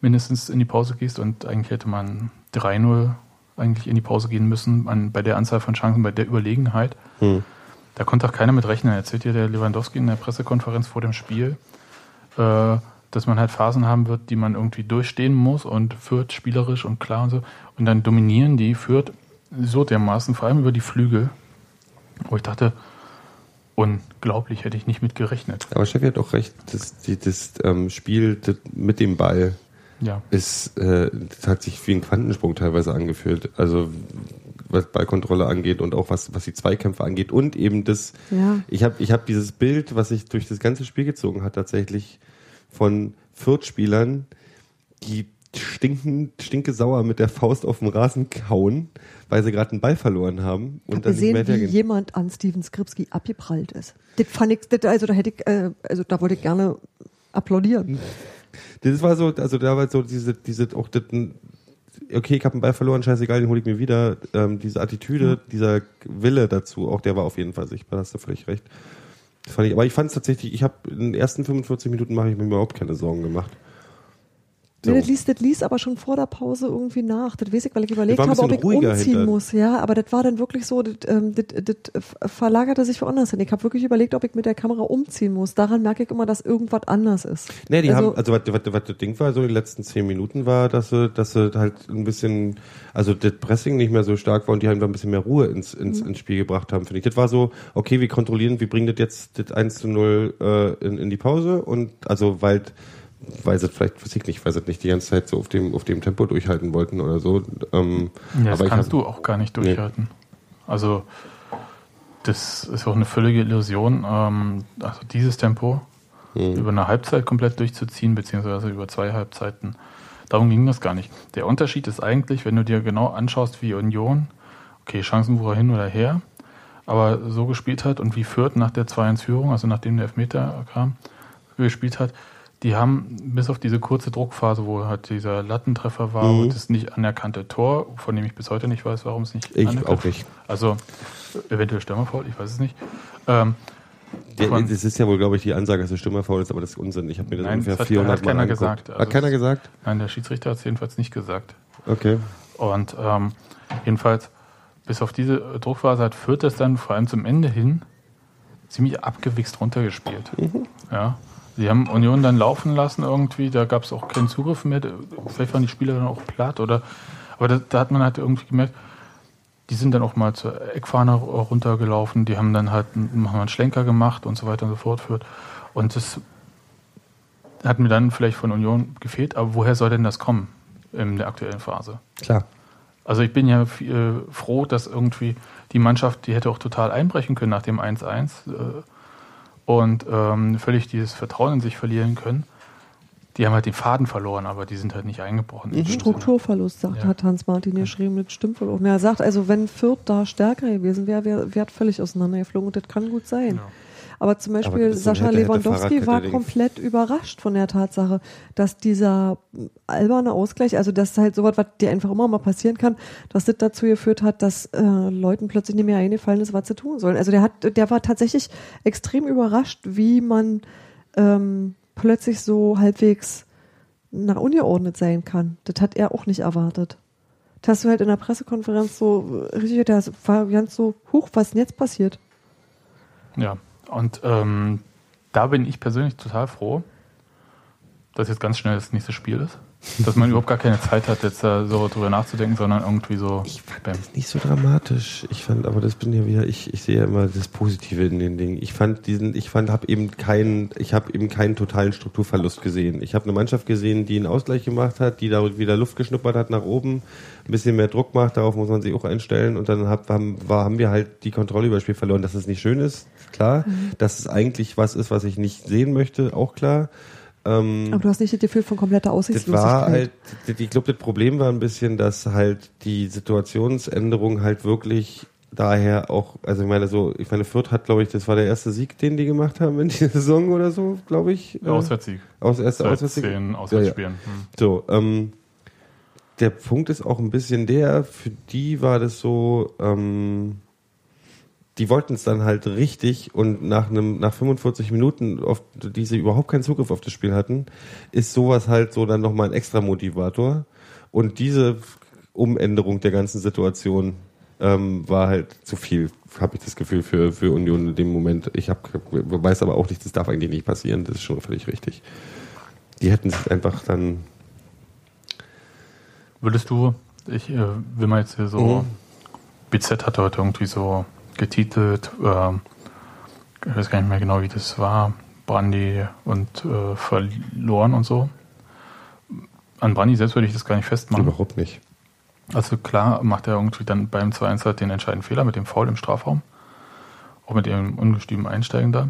mindestens in die Pause gehst und eigentlich hätte man 3-0 eigentlich in die Pause gehen müssen, an, bei der Anzahl von Chancen, bei der Überlegenheit. Hm. Da konnte auch keiner mit rechnen. Erzählt dir der Lewandowski in der Pressekonferenz vor dem Spiel. Äh, dass man halt Phasen haben wird, die man irgendwie durchstehen muss und führt spielerisch und klar und so. Und dann dominieren die, führt so dermaßen, vor allem über die Flügel, wo ich dachte, unglaublich, hätte ich nicht mit gerechnet. Aber Steffi hat auch recht, das, die, das ähm, Spiel das mit dem Ball ja. ist, äh, das hat sich wie ein Quantensprung teilweise angefühlt. Also was Ballkontrolle angeht und auch was, was die Zweikämpfe angeht und eben das, ja. ich habe ich hab dieses Bild, was sich durch das ganze Spiel gezogen hat, tatsächlich von Fürth-Spielern, die stinken, stinke sauer mit der Faust auf den Rasen kauen, weil sie gerade einen Ball verloren haben. Und dann gesehen, wie jemand an Steven Skripski abgeprallt ist. Das fand ich, das, also da hätte ich, äh, also da wollte ich gerne applaudieren. Das war so, also da war so diese, diese, auch das, okay, ich habe einen Ball verloren, scheißegal, den hole ich mir wieder. Ähm, diese Attitüde, ja. dieser Wille dazu, auch der war auf jeden Fall sichtbar, hast du völlig recht. Fand ich, aber ich fand es tatsächlich, ich habe in den ersten 45 Minuten mache ich mir überhaupt keine Sorgen gemacht. So. Nee, das liest, das liest aber schon vor der Pause irgendwie nach. Das weiß ich, weil ich überlegt habe, ob ich umziehen hinter. muss. Ja, aber das war dann wirklich so, das, ähm, das, das verlagerte sich woanders hin. Ich habe wirklich überlegt, ob ich mit der Kamera umziehen muss. Daran merke ich immer, dass irgendwas anders ist. Nee, die also, haben, also was, was, was das Ding war, so die letzten zehn Minuten war, dass sie, dass sie halt ein bisschen, also das Pressing nicht mehr so stark war und die halt ein bisschen mehr Ruhe ins, ins, mhm. ins Spiel gebracht haben, finde ich. Das war so, okay, wir kontrollieren, wir bringen das jetzt das 1 zu 0 äh, in, in die Pause und also weil weil sie vielleicht, weiß ich nicht, weil sie nicht die ganze Zeit so auf dem, auf dem Tempo durchhalten wollten oder so. Ähm, ja, das kannst hab, du auch gar nicht durchhalten. Nee. Also, das ist auch eine völlige Illusion. Ähm, also, dieses Tempo hm. über eine Halbzeit komplett durchzuziehen, beziehungsweise über zwei Halbzeiten, darum ging das gar nicht. Der Unterschied ist eigentlich, wenn du dir genau anschaust, wie Union, okay, Chancenbucher hin oder her, aber so gespielt hat und wie Fürth nach der 2-1-Führung, also nachdem der Elfmeter kam, gespielt hat, die haben bis auf diese kurze Druckphase, wo halt dieser Lattentreffer war mhm. und das nicht anerkannte Tor, von dem ich bis heute nicht weiß, warum es nicht ich anerkannt auch nicht. Also eventuell Stürmerfaul, ich weiß es nicht. Ähm, es ist ja wohl, glaube ich, die Ansage, dass es Stürmerfaul ist, aber das ist Unsinn. Ich habe mir das Nein, ungefähr das hat, 400 hat keiner Mal gesagt. Also hat keiner gesagt? Nein, der Schiedsrichter hat es jedenfalls nicht gesagt. Okay. Und ähm, jedenfalls bis auf diese Druckphase hat Fürth das dann vor allem zum Ende hin ziemlich abgewichst runtergespielt. Mhm. Ja. Sie haben Union dann laufen lassen irgendwie, da gab es auch keinen Zugriff mehr. Vielleicht waren die Spieler dann auch platt oder aber da, da hat man halt irgendwie gemerkt, die sind dann auch mal zur Eckfahne runtergelaufen, die haben dann halt haben einen Schlenker gemacht und so weiter und so fort. Und das hat mir dann vielleicht von Union gefehlt, aber woher soll denn das kommen in der aktuellen Phase? Klar. Also ich bin ja äh, froh, dass irgendwie die Mannschaft, die hätte auch total einbrechen können nach dem 1-1 äh, und ähm, völlig dieses Vertrauen in sich verlieren können. Die haben halt den Faden verloren, aber die sind halt nicht eingebrochen. Mhm. Strukturverlust, sagt, ja. hat Hans-Martin geschrieben, mit Stimmverlust. Er sagt also, wenn Fürth da stärker gewesen wäre, wäre wär völlig auseinandergeflogen und das kann gut sein. Ja. Aber zum Beispiel Aber Sascha hätte, Lewandowski hätte war komplett überrascht von der Tatsache, dass dieser alberne Ausgleich, also das ist halt sowas, was dir einfach immer mal passieren kann, dass das dazu geführt hat, dass äh, Leuten plötzlich nicht mehr eingefallen ist, was sie tun sollen. Also der hat, der war tatsächlich extrem überrascht, wie man ähm, plötzlich so halbwegs nach ungeordnet sein kann. Das hat er auch nicht erwartet. Das hast du halt in der Pressekonferenz so richtig, das war ganz so, hoch, was denn jetzt passiert? Ja, und ähm, da bin ich persönlich total froh, dass jetzt ganz schnell das nächste Spiel ist. Dass man überhaupt gar keine Zeit hat, jetzt da so drüber nachzudenken, sondern irgendwie so. Ich fand bam. das nicht so dramatisch. Ich fand, aber das bin ja wieder, ich, ich sehe ja immer das Positive in den Dingen. Ich fand diesen, ich fand, habe eben keinen, ich habe eben keinen totalen Strukturverlust gesehen. Ich habe eine Mannschaft gesehen, die einen Ausgleich gemacht hat, die da wieder Luft geschnuppert hat nach oben, ein bisschen mehr Druck macht, darauf muss man sich auch einstellen und dann hab, haben, war, haben wir halt die Kontrolle über das Spiel verloren. Dass es nicht schön ist, klar. Mhm. Dass es eigentlich was ist, was ich nicht sehen möchte, auch klar. Ähm, Aber du hast nicht das Gefühl von kompletter Aussichtslosigkeit. Das war halt, ich glaube, das Problem war ein bisschen, dass halt die Situationsänderung halt wirklich daher auch, also ich meine so, ich meine Fürth hat, glaube ich, das war der erste Sieg, den die gemacht haben in dieser Saison oder so, glaube ich. Der Auswärtssieg. Aus, erste Auswärtssieg. zehn Auswärtsspielen. Ja, ja. Hm. So, ähm, der Punkt ist auch ein bisschen der, für die war das so, ähm, die wollten es dann halt richtig und nach einem nach 45 Minuten, auf die sie überhaupt keinen Zugriff auf das Spiel hatten, ist sowas halt so dann nochmal ein extra Motivator. Und diese Umänderung der ganzen Situation ähm, war halt zu viel, habe ich das Gefühl, für, für Union in dem Moment. Ich hab, weiß aber auch nicht, das darf eigentlich nicht passieren, das ist schon völlig richtig. Die hätten es einfach dann. Würdest du, ich äh, will mal jetzt hier so, mhm. BZ hatte heute irgendwie so getitelt, äh, ich weiß gar nicht mehr genau, wie das war, Brandy und äh, verloren und so. An Brandy selbst würde ich das gar nicht festmachen. Überhaupt nicht. Also klar macht er irgendwie dann beim 2-1 halt den entscheidenden Fehler mit dem Foul im Strafraum. Auch mit dem ungestümen Einsteigen da.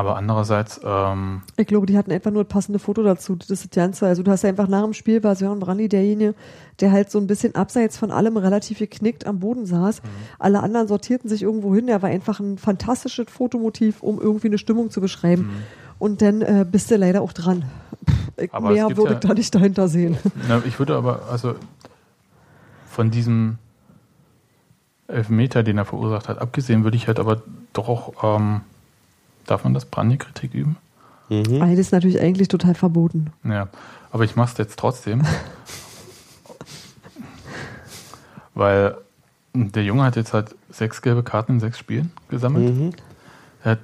Aber andererseits. Ähm ich glaube, die hatten einfach nur das passende Foto dazu. Das ist das Ganze. Also, du hast ja einfach nach dem Spiel war Sören Brandy derjenige, der halt so ein bisschen abseits von allem relativ geknickt am Boden saß. Mhm. Alle anderen sortierten sich irgendwo hin. Er war einfach ein fantastisches Fotomotiv, um irgendwie eine Stimmung zu beschreiben. Mhm. Und dann äh, bist du leider auch dran. Pff, mehr würde ja, ich da nicht dahinter sehen. Na, ich würde aber, also von diesem Elfmeter, den er verursacht hat, abgesehen, würde ich halt aber doch auch. Ähm, Darf man das Brandy-Kritik üben? Mhm. das ist natürlich eigentlich total verboten. Ja, aber ich mache es jetzt trotzdem. Weil der Junge hat jetzt halt sechs gelbe Karten in sechs Spielen gesammelt. Mhm. Er hat,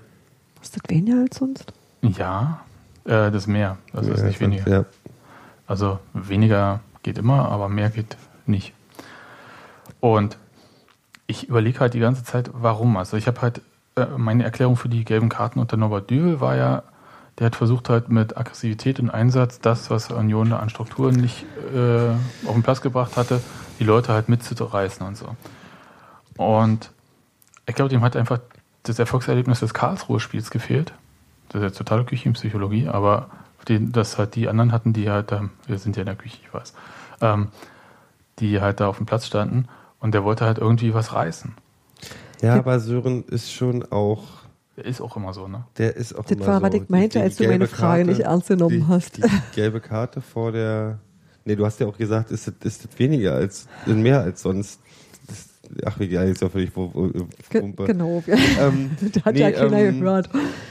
ist das weniger als sonst? Ja, äh, das ist mehr. Also ja, ist nicht weniger. Ja. Also weniger geht immer, aber mehr geht nicht. Und ich überlege halt die ganze Zeit, warum. Also ich habe halt meine Erklärung für die gelben Karten unter Norbert Düvel war ja, der hat versucht halt mit Aggressivität und Einsatz das, was Union da an Strukturen nicht äh, auf den Platz gebracht hatte, die Leute halt mitzureißen und so. Und ich glaube, dem hat einfach das Erfolgserlebnis des Karlsruhe-Spiels gefehlt. Das ist jetzt totale Küchenpsychologie, aber die, das halt die anderen hatten, die halt, wir sind ja in der Küche, ich weiß, ähm, die halt da auf dem Platz standen und der wollte halt irgendwie was reißen. Ja, aber Sören ist schon auch. Der ist auch immer so, ne? Der ist auch das immer war, so. was ich meinte, die, die als du meine Frage Karte, nicht ernst genommen die, hast. Die gelbe Karte vor der. Nee, du hast ja auch gesagt, ist das, ist das weniger als, mehr als sonst. Das, ach, wie geil, ist ja völlig Wumpe. Genau. Ähm, da hat nee, ja keiner ähm, gehört.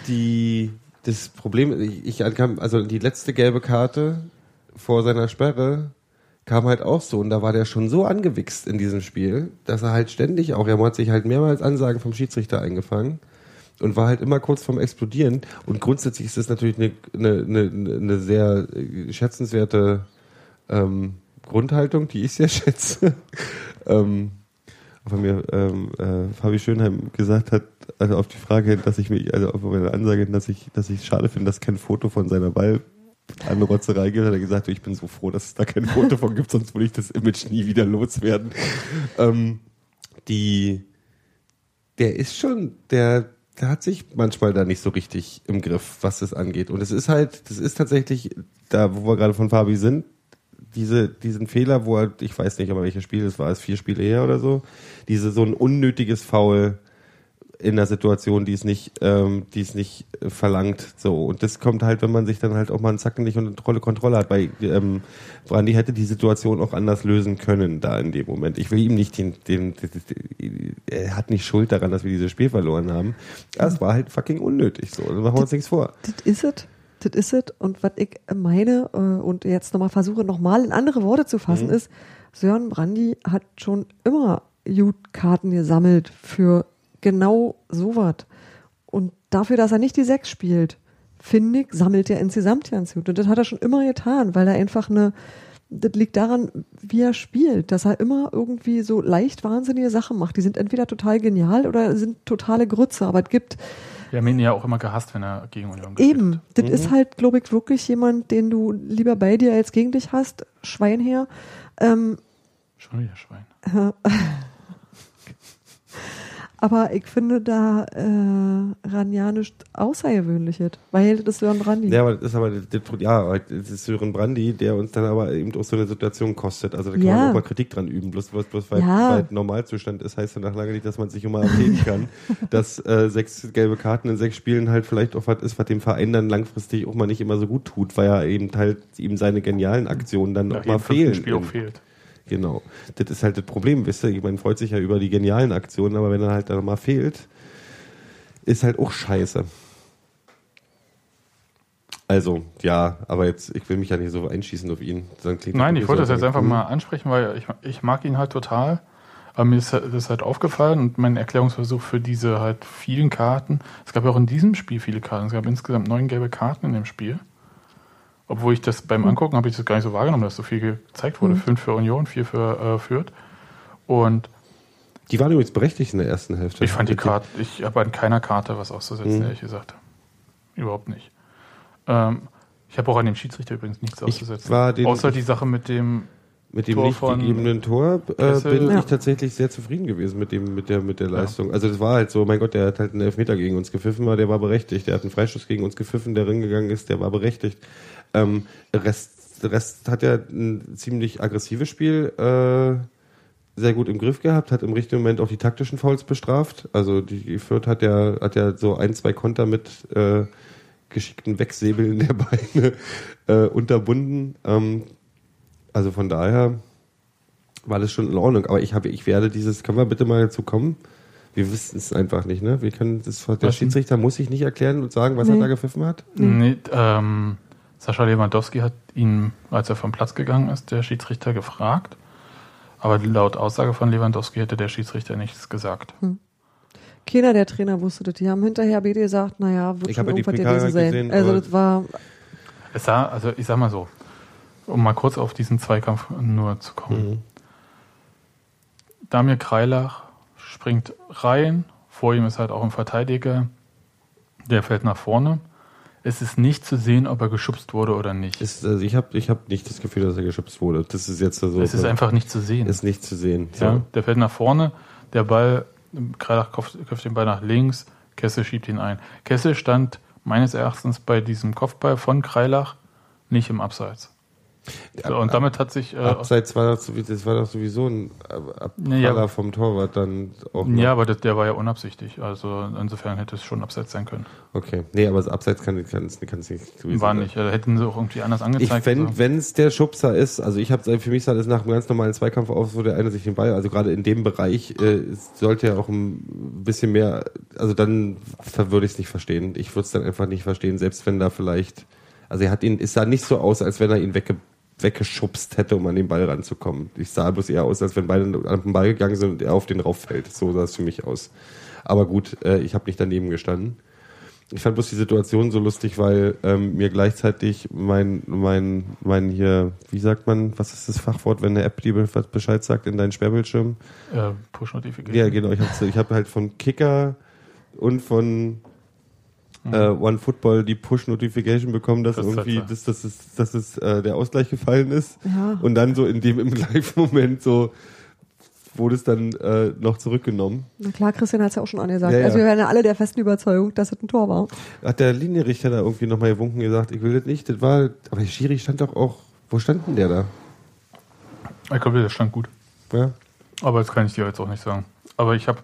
Die, das Problem, ich, ich also die letzte gelbe Karte vor seiner Sperre kam halt auch so und da war der schon so angewichst in diesem Spiel, dass er halt ständig auch, er hat sich halt mehrmals Ansagen vom Schiedsrichter eingefangen und war halt immer kurz vorm Explodieren und grundsätzlich ist das natürlich eine, eine, eine, eine sehr äh, schätzenswerte ähm, Grundhaltung, die ich sehr schätze. ähm, von mir ähm, äh, Fabi Schönheim gesagt hat, also auf die Frage, dass ich mich, also auf meine Ansage, dass ich, dass ich schade finde, dass kein Foto von seiner Ball Rotzerei gibt, hat er gesagt, ich bin so froh, dass es da kein Foto von gibt, sonst würde ich das Image nie wieder loswerden. Ähm, die, der ist schon, der, der hat sich manchmal da nicht so richtig im Griff, was das angeht. Und es ist halt, das ist tatsächlich, da wo wir gerade von Fabi sind, diese, diesen Fehler, wo er, ich weiß nicht, aber welches Spiel es war, es vier Spiele her oder so, diese so ein unnötiges Foul in der Situation, die es nicht, ähm, die es nicht äh, verlangt. So und das kommt halt, wenn man sich dann halt auch mal einen Zacken nicht unter Kontrolle, Kontrolle hat. Weil ähm, Brandy hätte die Situation auch anders lösen können da in dem Moment. Ich will ihm nicht den, den, den, den er hat nicht Schuld daran, dass wir dieses Spiel verloren haben. Das war halt fucking unnötig. So, dann machen wir uns nichts vor. Das ist es das ist es. Und was ich meine äh, und jetzt nochmal versuche, nochmal in andere Worte zu fassen, mhm. ist, Sören Brandy hat schon immer Jute-Karten gesammelt für genau sowas. Und dafür, dass er nicht die Sechs spielt, finde ich, sammelt er insgesamt ganz gut. Und das hat er schon immer getan, weil er einfach eine, das liegt daran, wie er spielt, dass er immer irgendwie so leicht wahnsinnige Sachen macht. Die sind entweder total genial oder sind totale Grütze, aber es gibt wir haben ihn ja auch immer gehasst, wenn er gegen Union gespielt Eben, das mhm. ist halt, glaube ich, wirklich jemand, den du lieber bei dir als gegen dich hast. Schwein her. Ähm, Schon wieder Schwein. Aber ich finde da äh, Ranja nicht Außergewöhnliches, weil das ist Sören Brandi. Ja, aber das ist aber das, ja, das ist Sören Brandi, der uns dann aber eben auch so eine Situation kostet. Also da kann ja. man auch mal Kritik dran üben. Bloß, bloß, bloß weil, ja. weil Normalzustand ist, heißt ja nach lange nicht, dass man sich immer erleben kann, dass äh, sechs gelbe Karten in sechs Spielen halt vielleicht auch was ist, was dem Verein dann langfristig auch mal nicht immer so gut tut, weil er eben halt ihm seine genialen Aktionen dann ja, auch mal fehlen. Spiel auch fehlt. Genau. Das ist halt das Problem, wisst ihr? Meine, freut sich ja über die genialen Aktionen, aber wenn er halt da mal fehlt, ist halt auch scheiße. Also, ja, aber jetzt, ich will mich ja nicht so einschießen auf ihn. Nein, ich wollte das jetzt einfach mal ansprechen, weil ich, ich mag ihn halt total. Aber mir ist das halt aufgefallen und mein Erklärungsversuch für diese halt vielen Karten. Es gab ja auch in diesem Spiel viele Karten. Es gab insgesamt neun gelbe Karten in dem Spiel. Obwohl ich das beim hm. Angucken habe ich das gar nicht so wahrgenommen, dass so viel gezeigt wurde. Mhm. Fünf für Union, vier für äh, Fürth. Und die waren übrigens berechtigt in der ersten Hälfte. Ich fand die Karte, ich habe an keiner Karte was auszusetzen, mhm. ehrlich gesagt. Überhaupt nicht. Ähm, ich habe auch an dem Schiedsrichter übrigens nichts auszusetzen. Außer die Sache mit dem mit dem Tor nicht gegebenen Tor äh, bin ja. ich tatsächlich sehr zufrieden gewesen mit dem mit der mit der Leistung. Ja. Also das war halt so, mein Gott, der hat halt einen Elfmeter gegen uns gepfiffen, war der war berechtigt. Der hat einen Freistoß gegen uns gepfiffen, der ringegangen ist, der war berechtigt. Ähm, Rest, Rest hat ja ein ziemlich aggressives Spiel äh, sehr gut im Griff gehabt, hat im richtigen Moment auch die taktischen Fouls bestraft. Also die Fürth hat ja, hat ja so ein, zwei Konter mit äh, geschickten Wegsäbeln der Beine äh, unterbunden. Ähm, also von daher war das schon in Ordnung. Aber ich habe, ich werde dieses, können wir bitte mal dazu kommen? Wir wissen es einfach nicht, ne? Wir können das, der Schiedsrichter muss sich nicht erklären und sagen, was nee. er da gepfiffen hat. Nee, ähm, Sascha Lewandowski hat ihn, als er vom Platz gegangen ist, der Schiedsrichter gefragt. Aber laut Aussage von Lewandowski hätte der Schiedsrichter nichts gesagt. Hm. Keiner der Trainer wusste das. Die haben hinterher BD gesagt, naja, wird ich schon irgendwas gewesen sein. Gesehen, also das war... Es sah, also ich sag mal so, um mal kurz auf diesen Zweikampf nur zu kommen. Mhm. Damir Kreilach springt rein, vor ihm ist halt auch ein Verteidiger, der fällt nach vorne es ist nicht zu sehen, ob er geschubst wurde oder nicht. Ist, also ich habe ich hab nicht das Gefühl, dass er geschubst wurde. Das ist jetzt so. Es ist einfach nicht zu sehen. Ist nicht zu sehen. So. Ja, der fällt nach vorne, der Ball, Kreilach köpft, köpft den Ball nach links, Kessel schiebt ihn ein. Kessel stand meines Erachtens bei diesem Kopfball von Kreilach nicht im Abseits. So, und damit hat sich. Äh, Abseits war das, das war doch sowieso ein Abpraller ja, vom Torwart dann auch. Noch. Ja, aber das, der war ja unabsichtlich. Also insofern hätte es schon Abseits sein können. Okay. Nee, aber das Abseits kann es kann, kann, nicht gewesen War nicht. Also hätten sie auch irgendwie anders angezeigt. Also. wenn es der Schubser ist, also ich habe für mich sah das nach einem ganz normalen Zweikampf aus, wo der eine sich den Ball, also gerade in dem Bereich äh, sollte er auch ein bisschen mehr, also dann würde ich es nicht verstehen. Ich würde es dann einfach nicht verstehen, selbst wenn da vielleicht, also er hat ihn, es sah nicht so aus, als wenn er ihn wegge weggeschubst hätte, um an den Ball ranzukommen. Ich sah bloß eher aus, als wenn beide an den Ball gegangen sind und er auf den rauffällt. So sah es für mich aus. Aber gut, äh, ich habe nicht daneben gestanden. Ich fand bloß die Situation so lustig, weil ähm, mir gleichzeitig mein, mein, mein hier, wie sagt man, was ist das Fachwort, wenn eine App dir Bescheid sagt in deinen Sperrbildschirm? Äh, Push Notification. Ja, genau. Ich habe ich hab halt von Kicker und von äh, One Football die Push-Notification bekommen, dass Das irgendwie, dass, dass, es, dass es äh, der Ausgleich gefallen ist. Ja. Und dann so in dem im Live-Moment so wurde es dann äh, noch zurückgenommen. Na klar, Christian hat es ja auch schon angesagt. Ja, ja. Also wir werden ja alle der festen Überzeugung, dass es ein Tor war. Hat der Linienrichter da irgendwie nochmal gewunken gesagt, ich will das nicht, das war, aber der Schiri stand doch auch, wo stand denn der da? Ich glaube, der stand gut. Ja? Aber das kann ich dir jetzt auch nicht sagen. Aber ich habe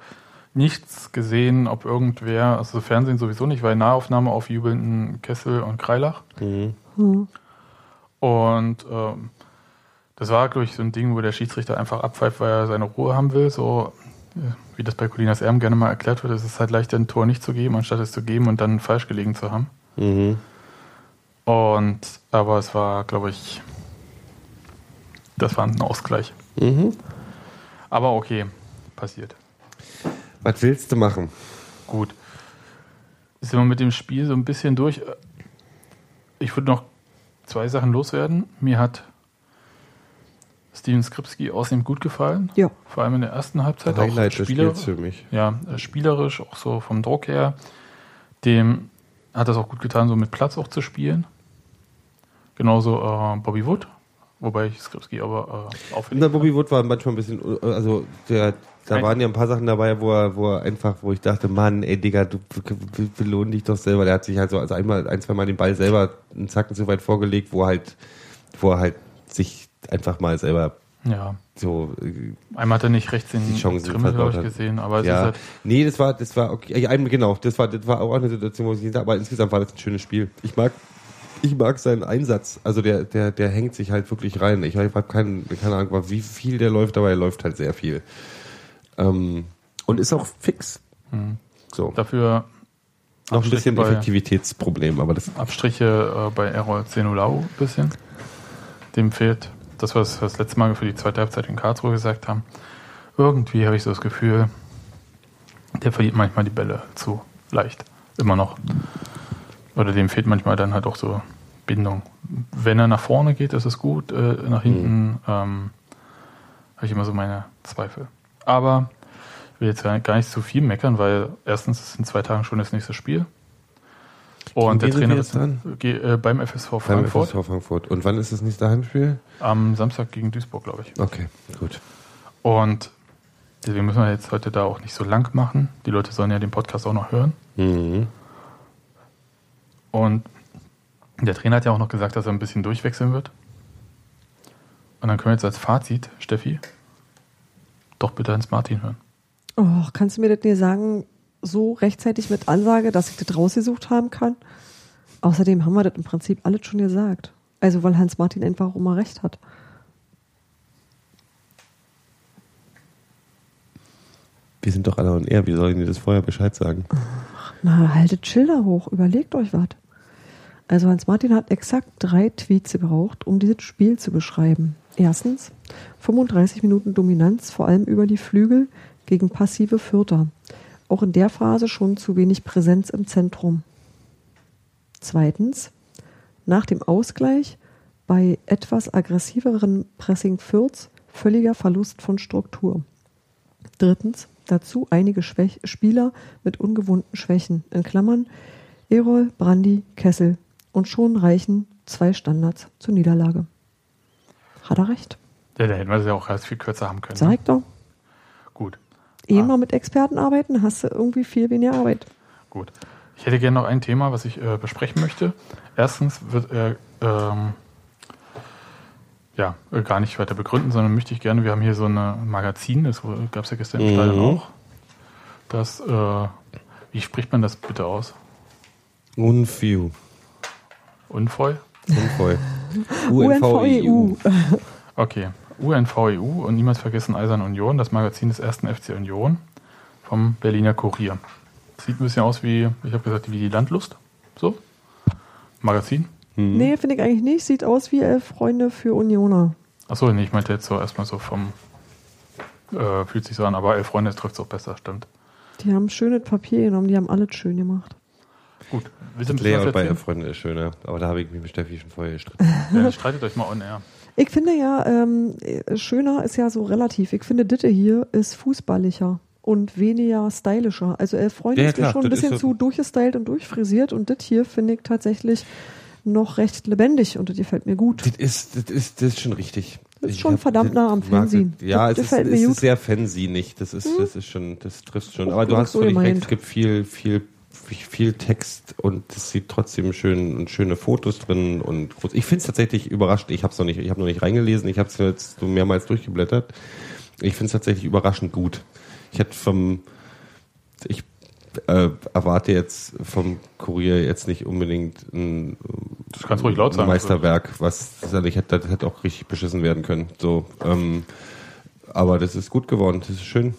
nichts gesehen, ob irgendwer, also Fernsehen sowieso nicht, weil Nahaufnahme auf jubelnden Kessel und Kreilach. Mhm. Hm. Und ähm, das war, glaube ich, so ein Ding, wo der Schiedsrichter einfach abpfeift, weil er seine Ruhe haben will. So äh, wie das bei Colinas Erben gerne mal erklärt wird, es ist halt leichter, ein Tor nicht zu geben, anstatt es zu geben und dann falsch gelegen zu haben. Mhm. Und aber es war, glaube ich, das war ein Ausgleich. Mhm. Aber okay, passiert. Was willst du machen? Gut. Sind wir mit dem Spiel so ein bisschen durch. Ich würde noch zwei Sachen loswerden. Mir hat Steven Skripski außerdem gut gefallen. Ja. Vor allem in der ersten Halbzeit. Highlight auch Spieler, für mich. ja, äh, spielerisch, auch so vom Druck her. Dem hat das auch gut getan, so mit Platz auch zu spielen. Genauso äh, Bobby Wood, wobei ich Skripski aber äh, Na, Bobby Wood war manchmal ein bisschen, also der, da Ein- waren ja ein paar Sachen dabei, wo er, wo er einfach, wo ich dachte, Mann, ey Digga, du be- be- belohn dich doch selber. Der hat sich halt so also einmal, ein, zwei Mal den Ball selber einen Zacken zu weit vorgelegt, wo er halt, wo er halt sich einfach mal selber Ja. so äh, Einmal hat er nicht rechts den Die Chancen Trimmel, glaube ich, gesehen, aber es ist ja, halt, nee, das war, das war okay. Genau, das war, das war auch eine Situation, wo ich gesagt habe, aber insgesamt war das ein schönes Spiel. Ich mag, ich mag seinen Einsatz. Also der, der, der hängt sich halt wirklich rein. Ich habe keinen, keine Ahnung, wie viel der läuft, aber er läuft halt sehr viel. Ähm, und ist auch fix. hm. So. dafür Noch ein bisschen Effektivitätsproblem, aber das Abstriche äh, bei Errol Zenulau ein bisschen. Dem fehlt das, was wir das letzte Mal für die zweite Halbzeit in Karlsruhe gesagt haben. Irgendwie habe ich so das Gefühl, der verliert manchmal die Bälle zu leicht. Immer noch. Oder dem fehlt manchmal dann halt auch so Bindung. Wenn er nach vorne geht, ist es gut. Äh, nach hinten ähm, habe ich immer so meine Zweifel. Aber ich will jetzt gar nicht zu viel meckern, weil erstens ist in zwei Tagen schon das nächste Spiel. Und der Gegen sind Trainer ist ge- äh, beim FSV beim Frankfurt FSV Frankfurt. Und wann ist das nächste Heimspiel? am Samstag gegen Duisburg, glaube ich. Okay, gut. Und deswegen müssen wir jetzt heute da auch nicht so lang machen. Die Leute sollen ja den Podcast auch noch hören. Mhm. Und der Trainer hat ja auch noch gesagt, dass er ein bisschen durchwechseln wird. Und dann können wir jetzt als Fazit, Steffi, doch bitte Hans Martin hören. Oh, kannst du mir das nicht sagen, so rechtzeitig mit Ansage, dass ich das rausgesucht haben kann? Außerdem haben wir das im Prinzip alles schon gesagt. Also, weil Hans-Martin einfach auch immer recht hat. Wir sind doch alle on air. Wie sollen die das vorher Bescheid sagen? Na, haltet Schilder hoch, überlegt euch was. Also Hans-Martin hat exakt drei Tweets gebraucht, um dieses Spiel zu beschreiben. Erstens, 35 Minuten Dominanz, vor allem über die Flügel gegen passive Fürther. Auch in der Phase schon zu wenig Präsenz im Zentrum. Zweitens, nach dem Ausgleich bei etwas aggressiveren Pressing Fürths völliger Verlust von Struktur. Drittens, dazu einige Schwäch Spieler mit ungewohnten Schwächen, in Klammern Erol, Brandi, Kessel. Und schon reichen zwei Standards zur Niederlage. Hat er recht? Ja, da hätten wir es ja auch erst viel kürzer haben können. Sag ich doch. Gut, Eh Ah. mal mit Experten arbeiten, hast du irgendwie viel weniger Arbeit. gut. Ich hätte gerne noch ein Thema, was ich äh, besprechen möchte. Erstens wird er ähm, ja äh, gar nicht weiter begründen, sondern möchte ich gerne, wir haben hier so ein Magazin, das gab es ja gestern im Mhm. Stadion auch. Das, äh, wie spricht man das bitte aus? Unfew. Unvoll? Unvoll. UNVEU. Okay. UNVEU E und niemals vergessen Eisern Union, das Magazin des ersten FC Union vom Berliner Kurier. Sieht ein bisschen aus wie, ich habe gesagt, wie die Landlust. So. Magazin. Hm. Nee, finde ich eigentlich nicht. Sieht aus wie elf Freunde für Unioner. Achso, nee, ich meinte jetzt so erstmal so vom. Äh, fühlt sich so an, aber Elf Freunde trifft es auch besser, stimmt. Die haben schönes Papier genommen, die haben alles schön gemacht. Gut, willst du ein Das Layout bei erzählen? Freunde ist schöner, aber da habe ich mich mit Steffi schon vorher gestritten. Ja, streitet euch mal on air. Ich finde ja, ähm, äh, schöner ist ja so relativ. Ich finde, Ditte hier ist fußballiger und weniger stylischer. Also elf Freunde Ja, ist klar, schon ein bisschen so- zu durchgestylt und durchfrisiert und das hier finde ich tatsächlich noch recht lebendig und das gefällt mir gut. Das ist, das ist, das ist schon richtig. Das ist schon hab- verdammt nah am Fernsehen. Ja, Das es ist, es ist sehr fansinig. Das ist, das ist schon, das trifft schon. Oh, Aber du hast völlig recht. Es gibt viel, viel, viel Text und es sieht trotzdem schön und schöne Fotos drin und groß. Ich finde es tatsächlich überraschend. Ich habe es noch nicht, ich habe noch nicht reingelesen. Ich habe es jetzt so mehrmals durchgeblättert. Ich finde es tatsächlich überraschend gut. Ich hätte vom, ich äh, erwarte jetzt vom Kurier jetzt nicht unbedingt ein, sagen. Meisterwerk, was sicherlich hätte, das hätte auch richtig beschissen werden können. So, ähm, aber das ist gut geworden, das ist schön.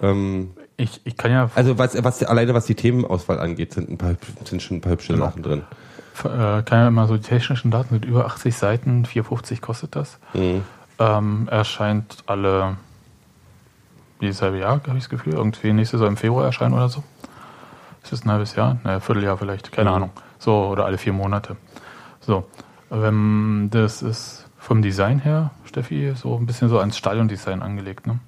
Ähm, Ich, ich kann ja also was, was alleine was die Themenauswahl angeht, sind ein paar sind schon ein paar hübsche Genau. Sachen drin. äh, kann ja immer so die technischen Daten sind über 80 Seiten, 4,50 kostet das. Mhm. Ähm, erscheint alle jedes halbe Jahr, habe ich das Gefühl. Irgendwie nächstes Jahr im Februar erscheinen oder so. Ist das ein halbes Jahr? Naja, Vierteljahr vielleicht, keine Mhm. Ahnung. So, oder alle vier Monate. So. Ähm, das ist vom Design her, Steffi, so ein bisschen so ans Stadiondesign angelegt, ne?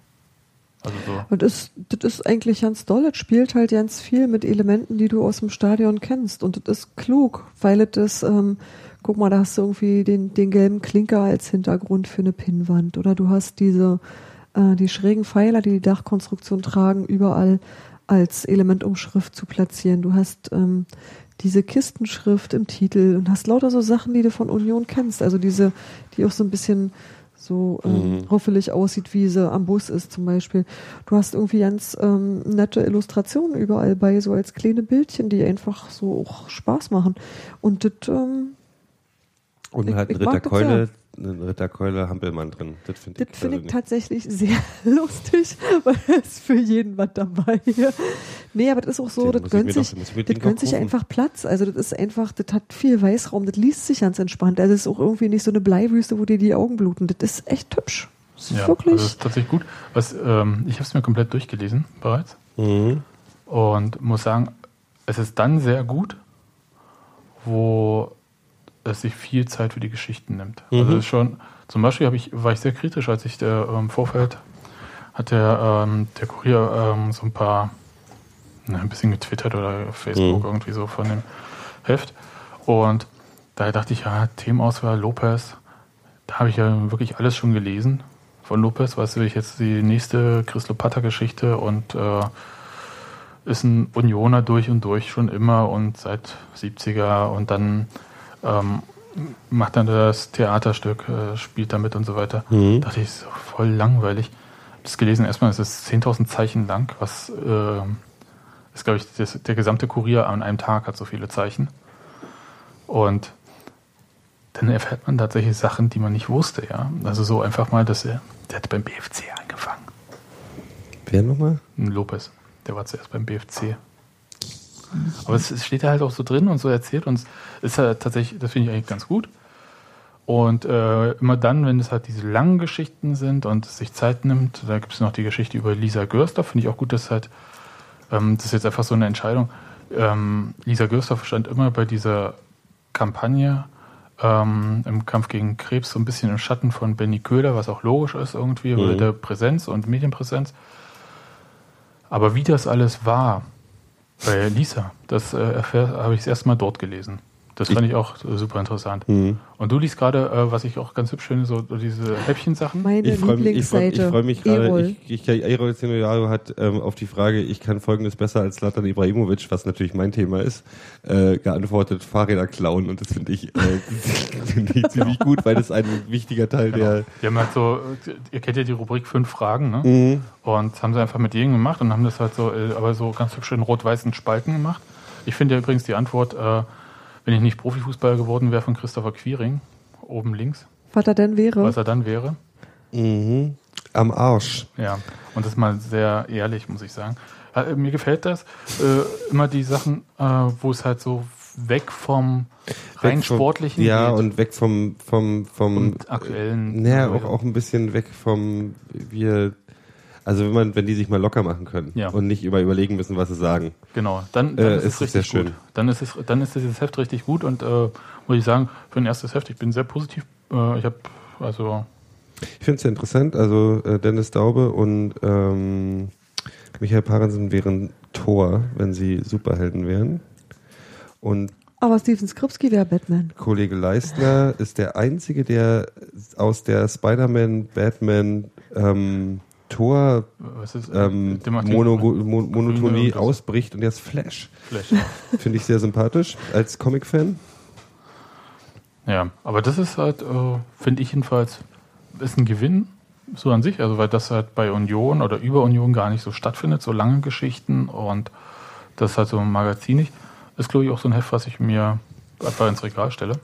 Also so. Und das, das ist eigentlich ganz doll. Es spielt halt ganz viel mit Elementen, die du aus dem Stadion kennst. Und das ist klug, weil es das, ähm, guck mal, da hast du irgendwie den, den gelben Klinker als Hintergrund für eine Pinnwand. Oder du hast diese, äh, die schrägen Pfeiler, die die Dachkonstruktion tragen, überall als Elementumschrift zu platzieren. Du hast ähm, diese Kistenschrift im Titel und hast lauter so Sachen, die du von Union kennst. Also diese, die auch so ein bisschen so ähm, Mhm. hoffentlich aussieht, wie sie am Bus ist zum Beispiel. Du hast irgendwie ganz ähm, nette Illustrationen überall bei, so als kleine Bildchen, die einfach so auch Spaß machen. Und das, ähm, Und Ich- halt ein ich mag das Ritterkeule, ein Ritterkeule Hampelmann drin. Das finde das ich, finde ich tatsächlich sehr lustig, weil es ist für jeden was dabei. Nee, aber das ist auch so, Den das gönnt doch- sich, mir das gönnt sich einfach Platz. Also das ist einfach, das hat viel Weißraum, das liest sich ganz entspannt. Also es ist auch irgendwie nicht so eine Bleiwüste, wo dir die Augen bluten. Das ist echt hübsch. Das ist Ja, wirklich. also das ist tatsächlich gut. Was, ähm, ich habe es mir komplett durchgelesen bereits Mhm. und muss sagen, es ist dann sehr gut, wo es sich viel Zeit für die Geschichten nimmt. Also Mhm. ist schon, zum Beispiel ich, war ich sehr kritisch, als ich der ähm, Vorfeld hat der, ähm, der Kurier ähm, so ein paar, ne, ein bisschen getwittert oder auf Facebook Mhm. irgendwie so von dem Heft. Und da dachte ich, ja, Themenauswahl Lopez, da habe ich ja wirklich alles schon gelesen von Lopez, was will ich jetzt die nächste Chris Lopata-Geschichte und äh, ist ein Unioner durch und durch schon immer und seit 70er und dann ähm, macht dann das Theaterstück, äh, spielt damit und so weiter. Mhm. dachte ich, so voll langweilig. Hab Das gelesen, erstmal ist es 10.000 Zeichen lang, was äh, ist, glaube ich, das, der gesamte Kurier an einem Tag hat so viele Zeichen. Und dann erfährt man tatsächlich Sachen, die man nicht wusste, ja. Also so einfach mal, dass er, der hat beim BFC angefangen. Wer nochmal? Ein Lopez, der war zuerst beim BFC. Aber es, es steht da halt auch so drin und so erzählt und es ist halt tatsächlich, das finde ich eigentlich ganz gut. Und äh, immer dann, wenn es halt diese langen Geschichten sind und es sich Zeit nimmt, da gibt es noch die Geschichte über Lisa Görsdorf, finde ich auch gut, dass halt, ähm, das ist jetzt einfach so eine Entscheidung. Ähm, Lisa Görsdorf stand immer bei dieser Kampagne ähm, im Kampf gegen Krebs so ein bisschen im Schatten von Benny Köhler, was auch logisch ist irgendwie, Mhm. bei der Präsenz und Medienpräsenz. Aber wie das alles war bei Lisa, das äh, habe ich das erste Mal dort gelesen. Das fand ich auch äh, super interessant. Mhm. Und du liest gerade, äh, was ich auch ganz hübsch finde, so diese Häppchensachen. Meine Ich freue mich, ich freu, ich Lieblingsseite. freu mich gerade. Ich, ich, Erol Zenojaro hat ähm, auf die Frage, ich kann Folgendes besser als Latan Ibrahimovic, was natürlich mein Thema ist, äh, geantwortet, Fahrräder klauen. Und das finde ich, äh, finde ich ziemlich gut, weil das ein wichtiger Teil der... Die haben halt so, ihr kennt ja die Rubrik fünf Fragen, ne? Mhm. Und das haben sie einfach mit jedem gemacht und haben das halt so, äh, aber so ganz hübsch in rot-weißen Spalten gemacht. Ich finde ja übrigens die Antwort, äh, wenn ich nicht Profifußballer geworden wäre, von Christopher Quiring, oben links, Was er denn wäre. was er dann wäre. Mhm. Am Arsch. Ja, und das ist mal sehr ehrlich, muss ich sagen. Äh, mir gefällt das. Äh, immer die Sachen, äh, wo es halt so weg vom rein Weg vom- sportlichen Ja, geht und weg vom, vom, vom, und aktuellen. naja, auch, auch ein bisschen weg vom, wir, also wenn man, wenn die sich mal locker machen können Ja. und nicht über überlegen müssen, was sie sagen. Genau, dann, dann Äh, ist ist es richtig sehr gut. schön. Dann ist es, dann ist dieses Heft richtig gut und äh, muss ich sagen, für ein erstes Heft, ich bin sehr positiv. Äh, ich habe also Ich finde es sehr interessant. Also äh, Dennis Daube und ähm, Michael Parensen wären Thor, wenn sie Superhelden wären. Und Aber Steven Skripski wäre Batman. Kollege Leistner ist der Einzige, der aus der Spider-Man, Batman, ähm, Was ist ähm, Mono Mo Monotonie irgendwas. ausbricht und jetzt Flash. Flash. Finde ich sehr sympathisch als Comic-Fan. Ja, aber das ist halt, äh, finde ich jedenfalls, ist ein Gewinn so an sich, also weil das halt bei Union oder über Union gar nicht so stattfindet, so lange Geschichten und das ist halt so magazinig. Ist, glaube ich, auch so ein Heft, was ich mir einfach ins Regal stelle.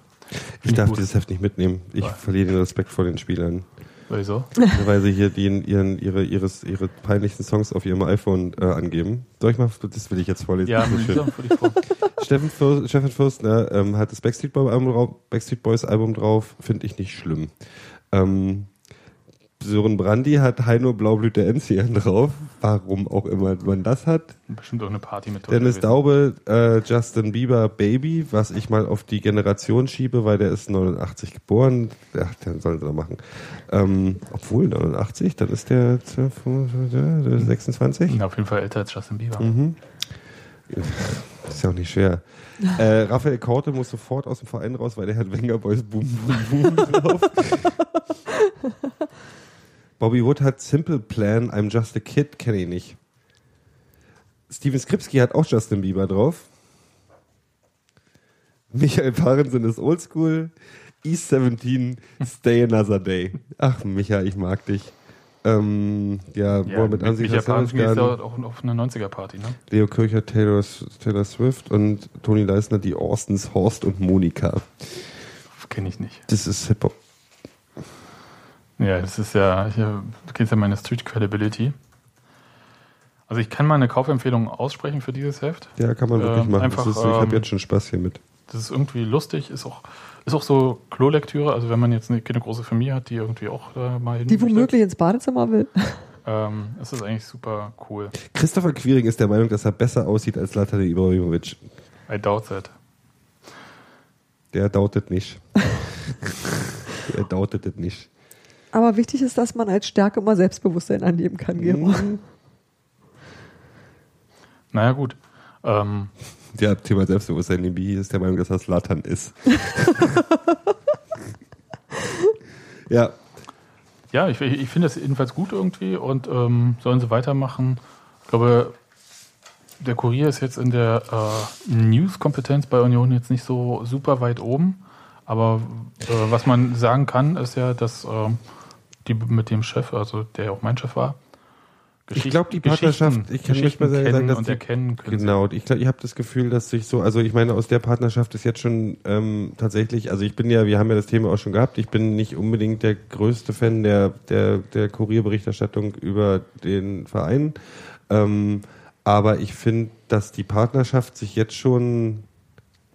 Ich darf gut. dieses Heft nicht mitnehmen. Ich Ja. verliere den Respekt vor den Spielern. Wieso? weil sie hier den, ihren, ihre, ihres, ihre peinlichsten Songs auf ihrem iPhone äh, angeben. Soll ich mal, das will ich jetzt vorlesen. Ja, das ist Lisa, schön. die. Steffen, Fürst, Steffen Fürstner ähm, hat das Backstreet, Boy Album drauf, Backstreet Boys Album drauf, finde ich nicht schlimm. Ähm, Sören Brandy hat Heino Blaublüte Enzian drauf, warum auch immer man das hat. Bestimmt auch eine Party mit Dennis. Daube, äh, Justin Bieber Baby, was ich mal auf die Generation schiebe, weil der ist 89 geboren. Ja, den sollen sie doch machen. Ähm, obwohl 89, dann ist der 12, äh, 26. Ja, auf jeden Fall älter als Justin Bieber. Mhm. Ist ja auch nicht schwer. Äh, Raphael Korte muss sofort aus dem Verein raus, weil der hat Wenger Boys Boom Boom Boom drauf. Bobby Wood hat Simple Plan, I'm Just a Kid, kenne ich nicht. Steven Skripski hat auch Justin Bieber drauf. Michael Parensen ist Oldschool. East 17, Stay Another Day. Ach, Micha, ich mag dich. Ähm, ja, Ja, mit mit Ansich Micha Parensen Hassanovskan. auch auf eine 90er-Party, ne? Leo Kircher, Taylor, Taylor Swift und Toni Leisner, die Austins, Horst und Monika. Kenne ich nicht. Das ist Hip-Hop. Ja, das ist ja, äh, du kennst ja meine Street Credibility. Also ich kann mal eine Kaufempfehlung aussprechen für dieses Heft. Ja, kann man wirklich Ähm, machen. einfach, ist, ich habe ähm, jetzt schon Spaß hier mit. Das ist irgendwie lustig, ist auch, ist auch so Klolektüre, also wenn man jetzt eine, keine große Familie hat, die irgendwie auch da mal hin Die womöglich ins Badezimmer will. ähm, ist das eigentlich super cool. Christopher Quiring ist der Meinung, dass er besser aussieht als Latan Ibrahimovic. I doubt that. Der dautet nicht. er dautet es nicht. Aber wichtig ist, dass man als Stärke immer Selbstbewusstsein annehmen kann, Gero. Mhm. Naja, gut. Ähm, Ja, Thema Selbstbewusstsein. Limbi ist der Meinung, dass das Latan ist. ja, ja, ich, ich finde das jedenfalls gut irgendwie und ähm, sollen sie weitermachen. Ich glaube, der Kurier ist jetzt in der äh, News-Kompetenz bei Union jetzt nicht so super weit oben. Aber äh, was man sagen kann, ist ja, dass ähm, die mit dem Chef, also der ja auch mein Chef war, Ich glaub, die Partnerschaft- ich kann nicht mehr sagen, dass und die- erkennen können. Genau, ich glaube, ich habe das Gefühl, dass sich so, also ich meine, aus der Partnerschaft ist jetzt schon ähm, tatsächlich, also ich bin ja, wir haben ja das Thema auch schon gehabt, ich bin nicht unbedingt der größte Fan der, der, der Kurierberichterstattung über den Verein, ähm, aber ich finde, dass die Partnerschaft sich jetzt schon,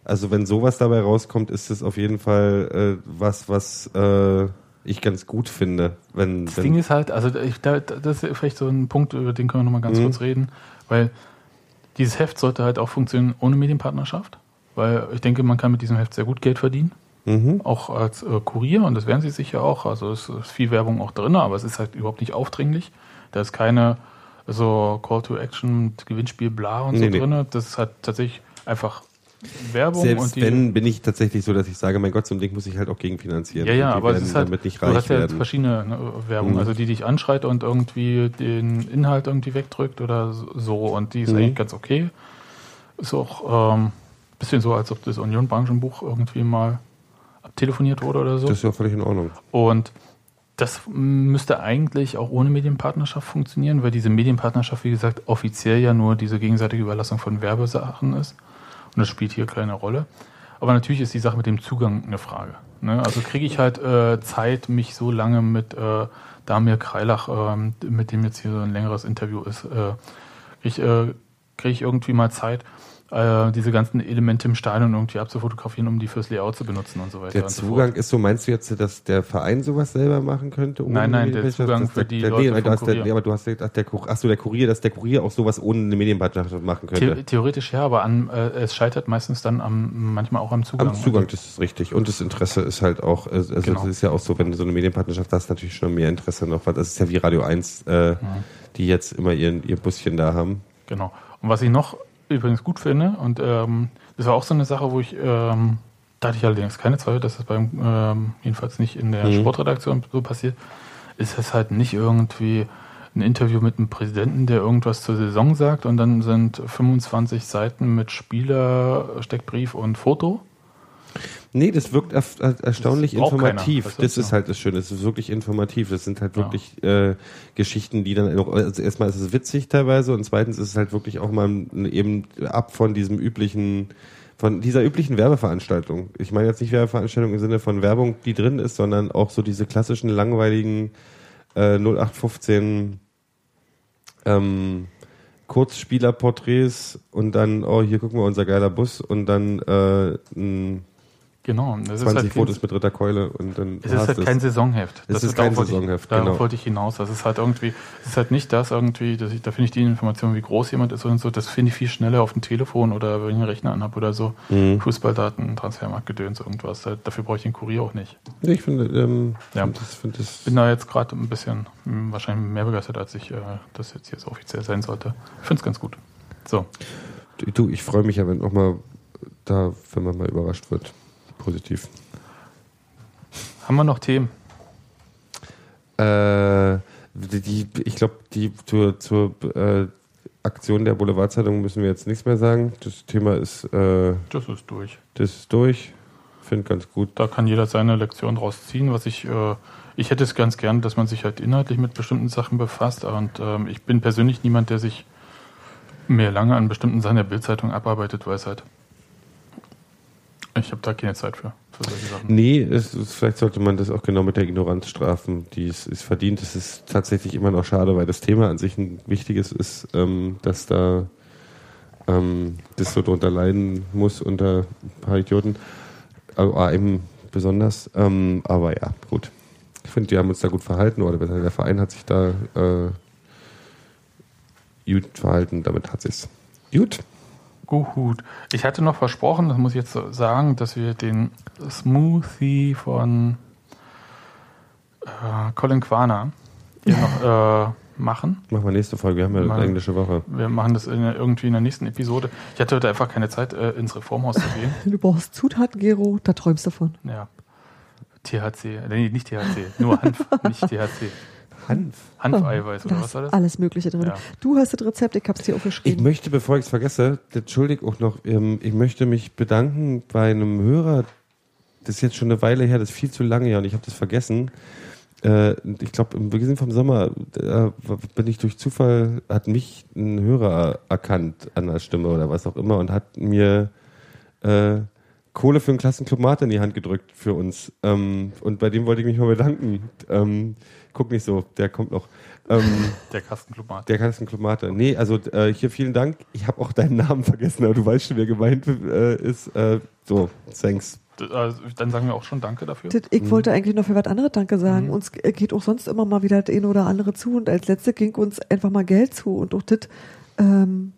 also wenn sowas dabei rauskommt, ist es auf jeden Fall äh, was, was äh, ich ganz gut finde, wenn, Das wenn Ding ist halt, also ich, da, das ist vielleicht so ein Punkt, über den können wir nochmal ganz Mhm. kurz reden, weil dieses Heft sollte halt auch funktionieren ohne Medienpartnerschaft, weil ich denke, man kann mit diesem Heft sehr gut Geld verdienen, mhm. auch als äh, Kurier und das werden sie sicher auch, also es ist viel Werbung auch drin, aber es ist halt überhaupt nicht aufdringlich, da ist keine so Call to Action, Gewinnspiel, bla und Nee, so nee. drin, das ist halt tatsächlich einfach Werbung Selbst wenn, bin ich tatsächlich so, dass ich sage, mein Gott, so ein Ding muss ich halt auch gegenfinanzieren. Ja, ja, aber es ist halt, damit nicht du reich hast ja werden. verschiedene ne, Werbung, Mhm. also die dich anschreit und irgendwie den Inhalt irgendwie wegdrückt oder so und die ist Mhm. eigentlich ganz okay. Ist auch ähm, bisschen so, als ob das Union-Branchenbuch irgendwie mal abtelefoniert wurde oder so. Das ist ja völlig in Ordnung. Und das müsste eigentlich auch ohne Medienpartnerschaft funktionieren, weil diese Medienpartnerschaft, wie gesagt, offiziell ja nur diese gegenseitige Überlassung von Werbesachen ist. Und das spielt hier keine Rolle. Aber natürlich ist die Sache mit dem Zugang eine Frage. Ne? Also kriege ich halt äh, Zeit, mich so lange mit äh, Damir Kreilach, ähm, mit dem jetzt hier so ein längeres Interview ist, äh, kriege ich, äh, krieg ich irgendwie mal Zeit, äh, diese ganzen Elemente im Stadion irgendwie abzufotografieren, um die fürs Layout zu benutzen und so weiter. Der so Zugang fort. ist so, meinst du jetzt, dass der Verein sowas selber machen könnte? Nein, nein, der? Zugang für der, die der, Leute nee, vom der, Kurier. nee, aber du hast ach, der, ach so, der Kurier, dass der Kurier auch sowas ohne eine Medienpartnerschaft machen The könnte. theoretisch ja, aber an, äh, es scheitert meistens dann am, manchmal auch am Zugang. Am Zugang, das ist richtig. Und das Interesse ist halt auch, äh, also Genau. das ist ja auch so, wenn du so eine Medienpartnerschaft hast, natürlich schon mehr Interesse noch. weil Das ist ja wie Radio 1, äh, die jetzt immer ihren, ihr Buschen da haben. Genau. Und was ich noch übrigens gut finde, und ähm, das war auch so eine Sache, wo ich, ähm, da hatte ich allerdings keine Zweifel, dass das beim, ähm, jedenfalls nicht in der Mhm. Sportredaktion so passiert, ist es halt nicht irgendwie ein Interview mit einem Präsidenten, der irgendwas zur Saison sagt und dann sind 25 Seiten mit Spieler, Steckbrief und Foto. Nee, das wirkt er- erstaunlich Das informativ. du? das ist Ja. halt das Schöne. Es ist wirklich informativ. Das sind halt Ja. wirklich äh, Geschichten, die dann auch, also erstmal ist es witzig teilweise und zweitens ist es halt wirklich auch mal eben ab von diesem üblichen, von dieser üblichen Werbeveranstaltung. Ich meine jetzt nicht Werbeveranstaltung im Sinne von Werbung, die drin ist, sondern auch so diese klassischen langweiligen äh, 0815 ähm, Kurzspielerporträts und dann, oh, hier gucken wir unser geiler Bus und dann äh, ein Genau. Das 20 ist halt Fotos mit Ritterkeule und dann Es ist halt das. kein Saisonheft. Es ist darauf kein wollte Saisonheft, ich, Darauf genau. wollte ich hinaus. Das ist halt irgendwie, es ist halt nicht das irgendwie, dass ich, da finde ich die Information, wie groß jemand ist und so, das finde ich viel schneller auf dem Telefon oder wenn ich einen Rechner anhabe oder so. Mhm. Fußballdaten, Transfermarktgedöns, irgendwas. Da- Dafür brauche ich den Kurier auch nicht. Ich finde, ähm, Ja. find das, find das Bin da jetzt gerade ein bisschen hm, wahrscheinlich mehr begeistert, als ich äh, das jetzt hier so offiziell sein sollte. Ich finde es ganz gut. So, du, ich freue mich ja, wenn auch mal da, wenn man mal überrascht wird. Positiv. haben wir noch Themen? Äh, die, ich glaube, die zur, zur äh, Aktion der Boulevardzeitung müssen wir jetzt nichts mehr sagen. Das Thema ist, äh, Das ist durch. das ist durch. Finde ganz gut. Da kann jeder seine Lektion draus ziehen. Was ich, äh, ich hätte es ganz gern, dass man sich halt inhaltlich mit bestimmten Sachen befasst. Und ähm, ich bin persönlich niemand, der sich mehr lange an bestimmten Sachen der Bildzeitung abarbeitet, weil es halt. Ich habe da keine Zeit für, für solche Sachen. Nee, es, ist- vielleicht sollte man das auch genau mit der Ignoranz strafen, die es ist verdient. Es ist tatsächlich immer noch schade, weil das Thema an sich ein wichtiges ist, ähm, dass da ähm, das so drunter leiden muss unter ein paar Idioten. Aber eben besonders. Ähm, aber ja, gut. Ich finde, wir haben uns da gut verhalten, oder besser, der Verein hat sich da äh, gut verhalten, damit hat sich's. Gut. Gut. Ich hatte noch versprochen, das muss ich jetzt so sagen, dass wir den Smoothie von äh, Colin Quaner hier noch äh, machen. Machen wir nächste Folge, wir haben ja Mal- eine englische Woche. Wir machen das in, irgendwie in der nächsten Episode. Ich hatte heute einfach keine Zeit, äh, ins Reformhaus zu gehen. Du brauchst Zutaten, Gero, da träumst du von. Ja. THC, nee, nicht THC, nur Hanf, nicht THC. Hanf. Hanfeiweiß oder Da was war das? alles Mögliche drin. Ja. Du hast das Rezept, ich hab's dir Ich aufgeschrieben. möchte, bevor ich es vergesse, entschuldig auch noch, ähm, ich möchte mich bedanken bei einem Hörer, das ist jetzt schon eine Weile her, das ist viel zu lange her und ich habe das vergessen. Äh, ich glaube, im Beginn vom Sommer bin ich durch Zufall, hat mich ein Hörer erkannt an der Stimme oder was auch immer und hat mir äh, Kohle für einen Klassenclub Mate in die Hand gedrückt für uns. Ähm, und bei dem wollte ich mich mal bedanken. Ähm, guck nicht so, der kommt noch. Ähm, Der Kastenklumat. der Klassenclub Mate. Nee, also äh, hier vielen Dank. Ich habe auch deinen Namen vergessen, aber du weißt schon, wer gemeint äh, ist. Äh, so, thanks. Also, dann sagen wir auch schon Danke dafür. Ich wollte eigentlich noch für was anderes Danke sagen. Uns g- geht auch sonst immer mal wieder das eine oder andere zu und als letzte ging uns einfach mal Geld zu und auch das, ähm,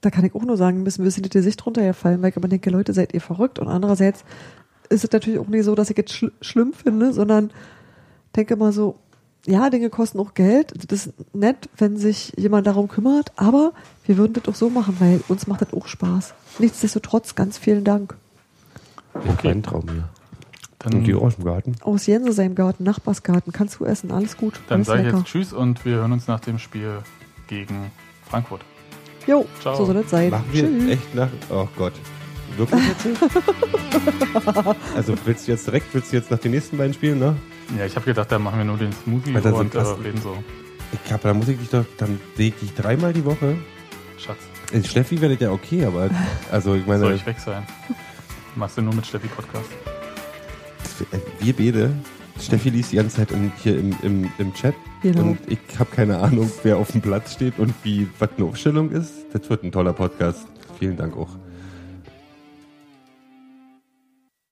da kann ich auch nur sagen, müssen ein bisschen die Gesicht runtergefallen, weil ich immer denke, Leute, seid ihr verrückt? Und andererseits ist es natürlich auch nicht so, dass ich jetzt schl schlimm finde, sondern denke mal so, ja, Dinge kosten auch Geld. Das ist nett, wenn sich jemand darum kümmert, aber wir würden das auch so machen, weil uns macht das auch Spaß. Nichtsdestotrotz, ganz vielen Dank. Okay. Ein Traum hier. Dann, Und die aus dem Garten. Aus Jense seinem Garten, Nachbarsgarten, kannst du essen, alles gut. dann sage ich jetzt Tschüss und wir hören uns nach dem Spiel gegen Frankfurt. Jo, Ciao. so soll es sein. Machen wir Tschüss. echt nach. Oh Gott. Wirklich jetzt? also willst du jetzt direkt, willst du jetzt nach den nächsten beiden Spielen, ne? Ja, ich habe gedacht, da machen wir nur den Smoothie Weil da sind und äh, Kasten. reden so. Ich glaube, da muss ich dich doch, dann sehe ich dich dreimal die Woche. Schatz, In Steffi wäre das ja okay, aber also ich meine, soll ich weg sein? Machst du nur mit Steffi Podcast? wir beide, Steffi liest die ganze Zeit in, hier im, im, im Chat Genau. und ich habe keine Ahnung, wer auf dem Platz steht und wie was eine Aufstellung ist. Das wird ein toller Podcast. Vielen Dank auch.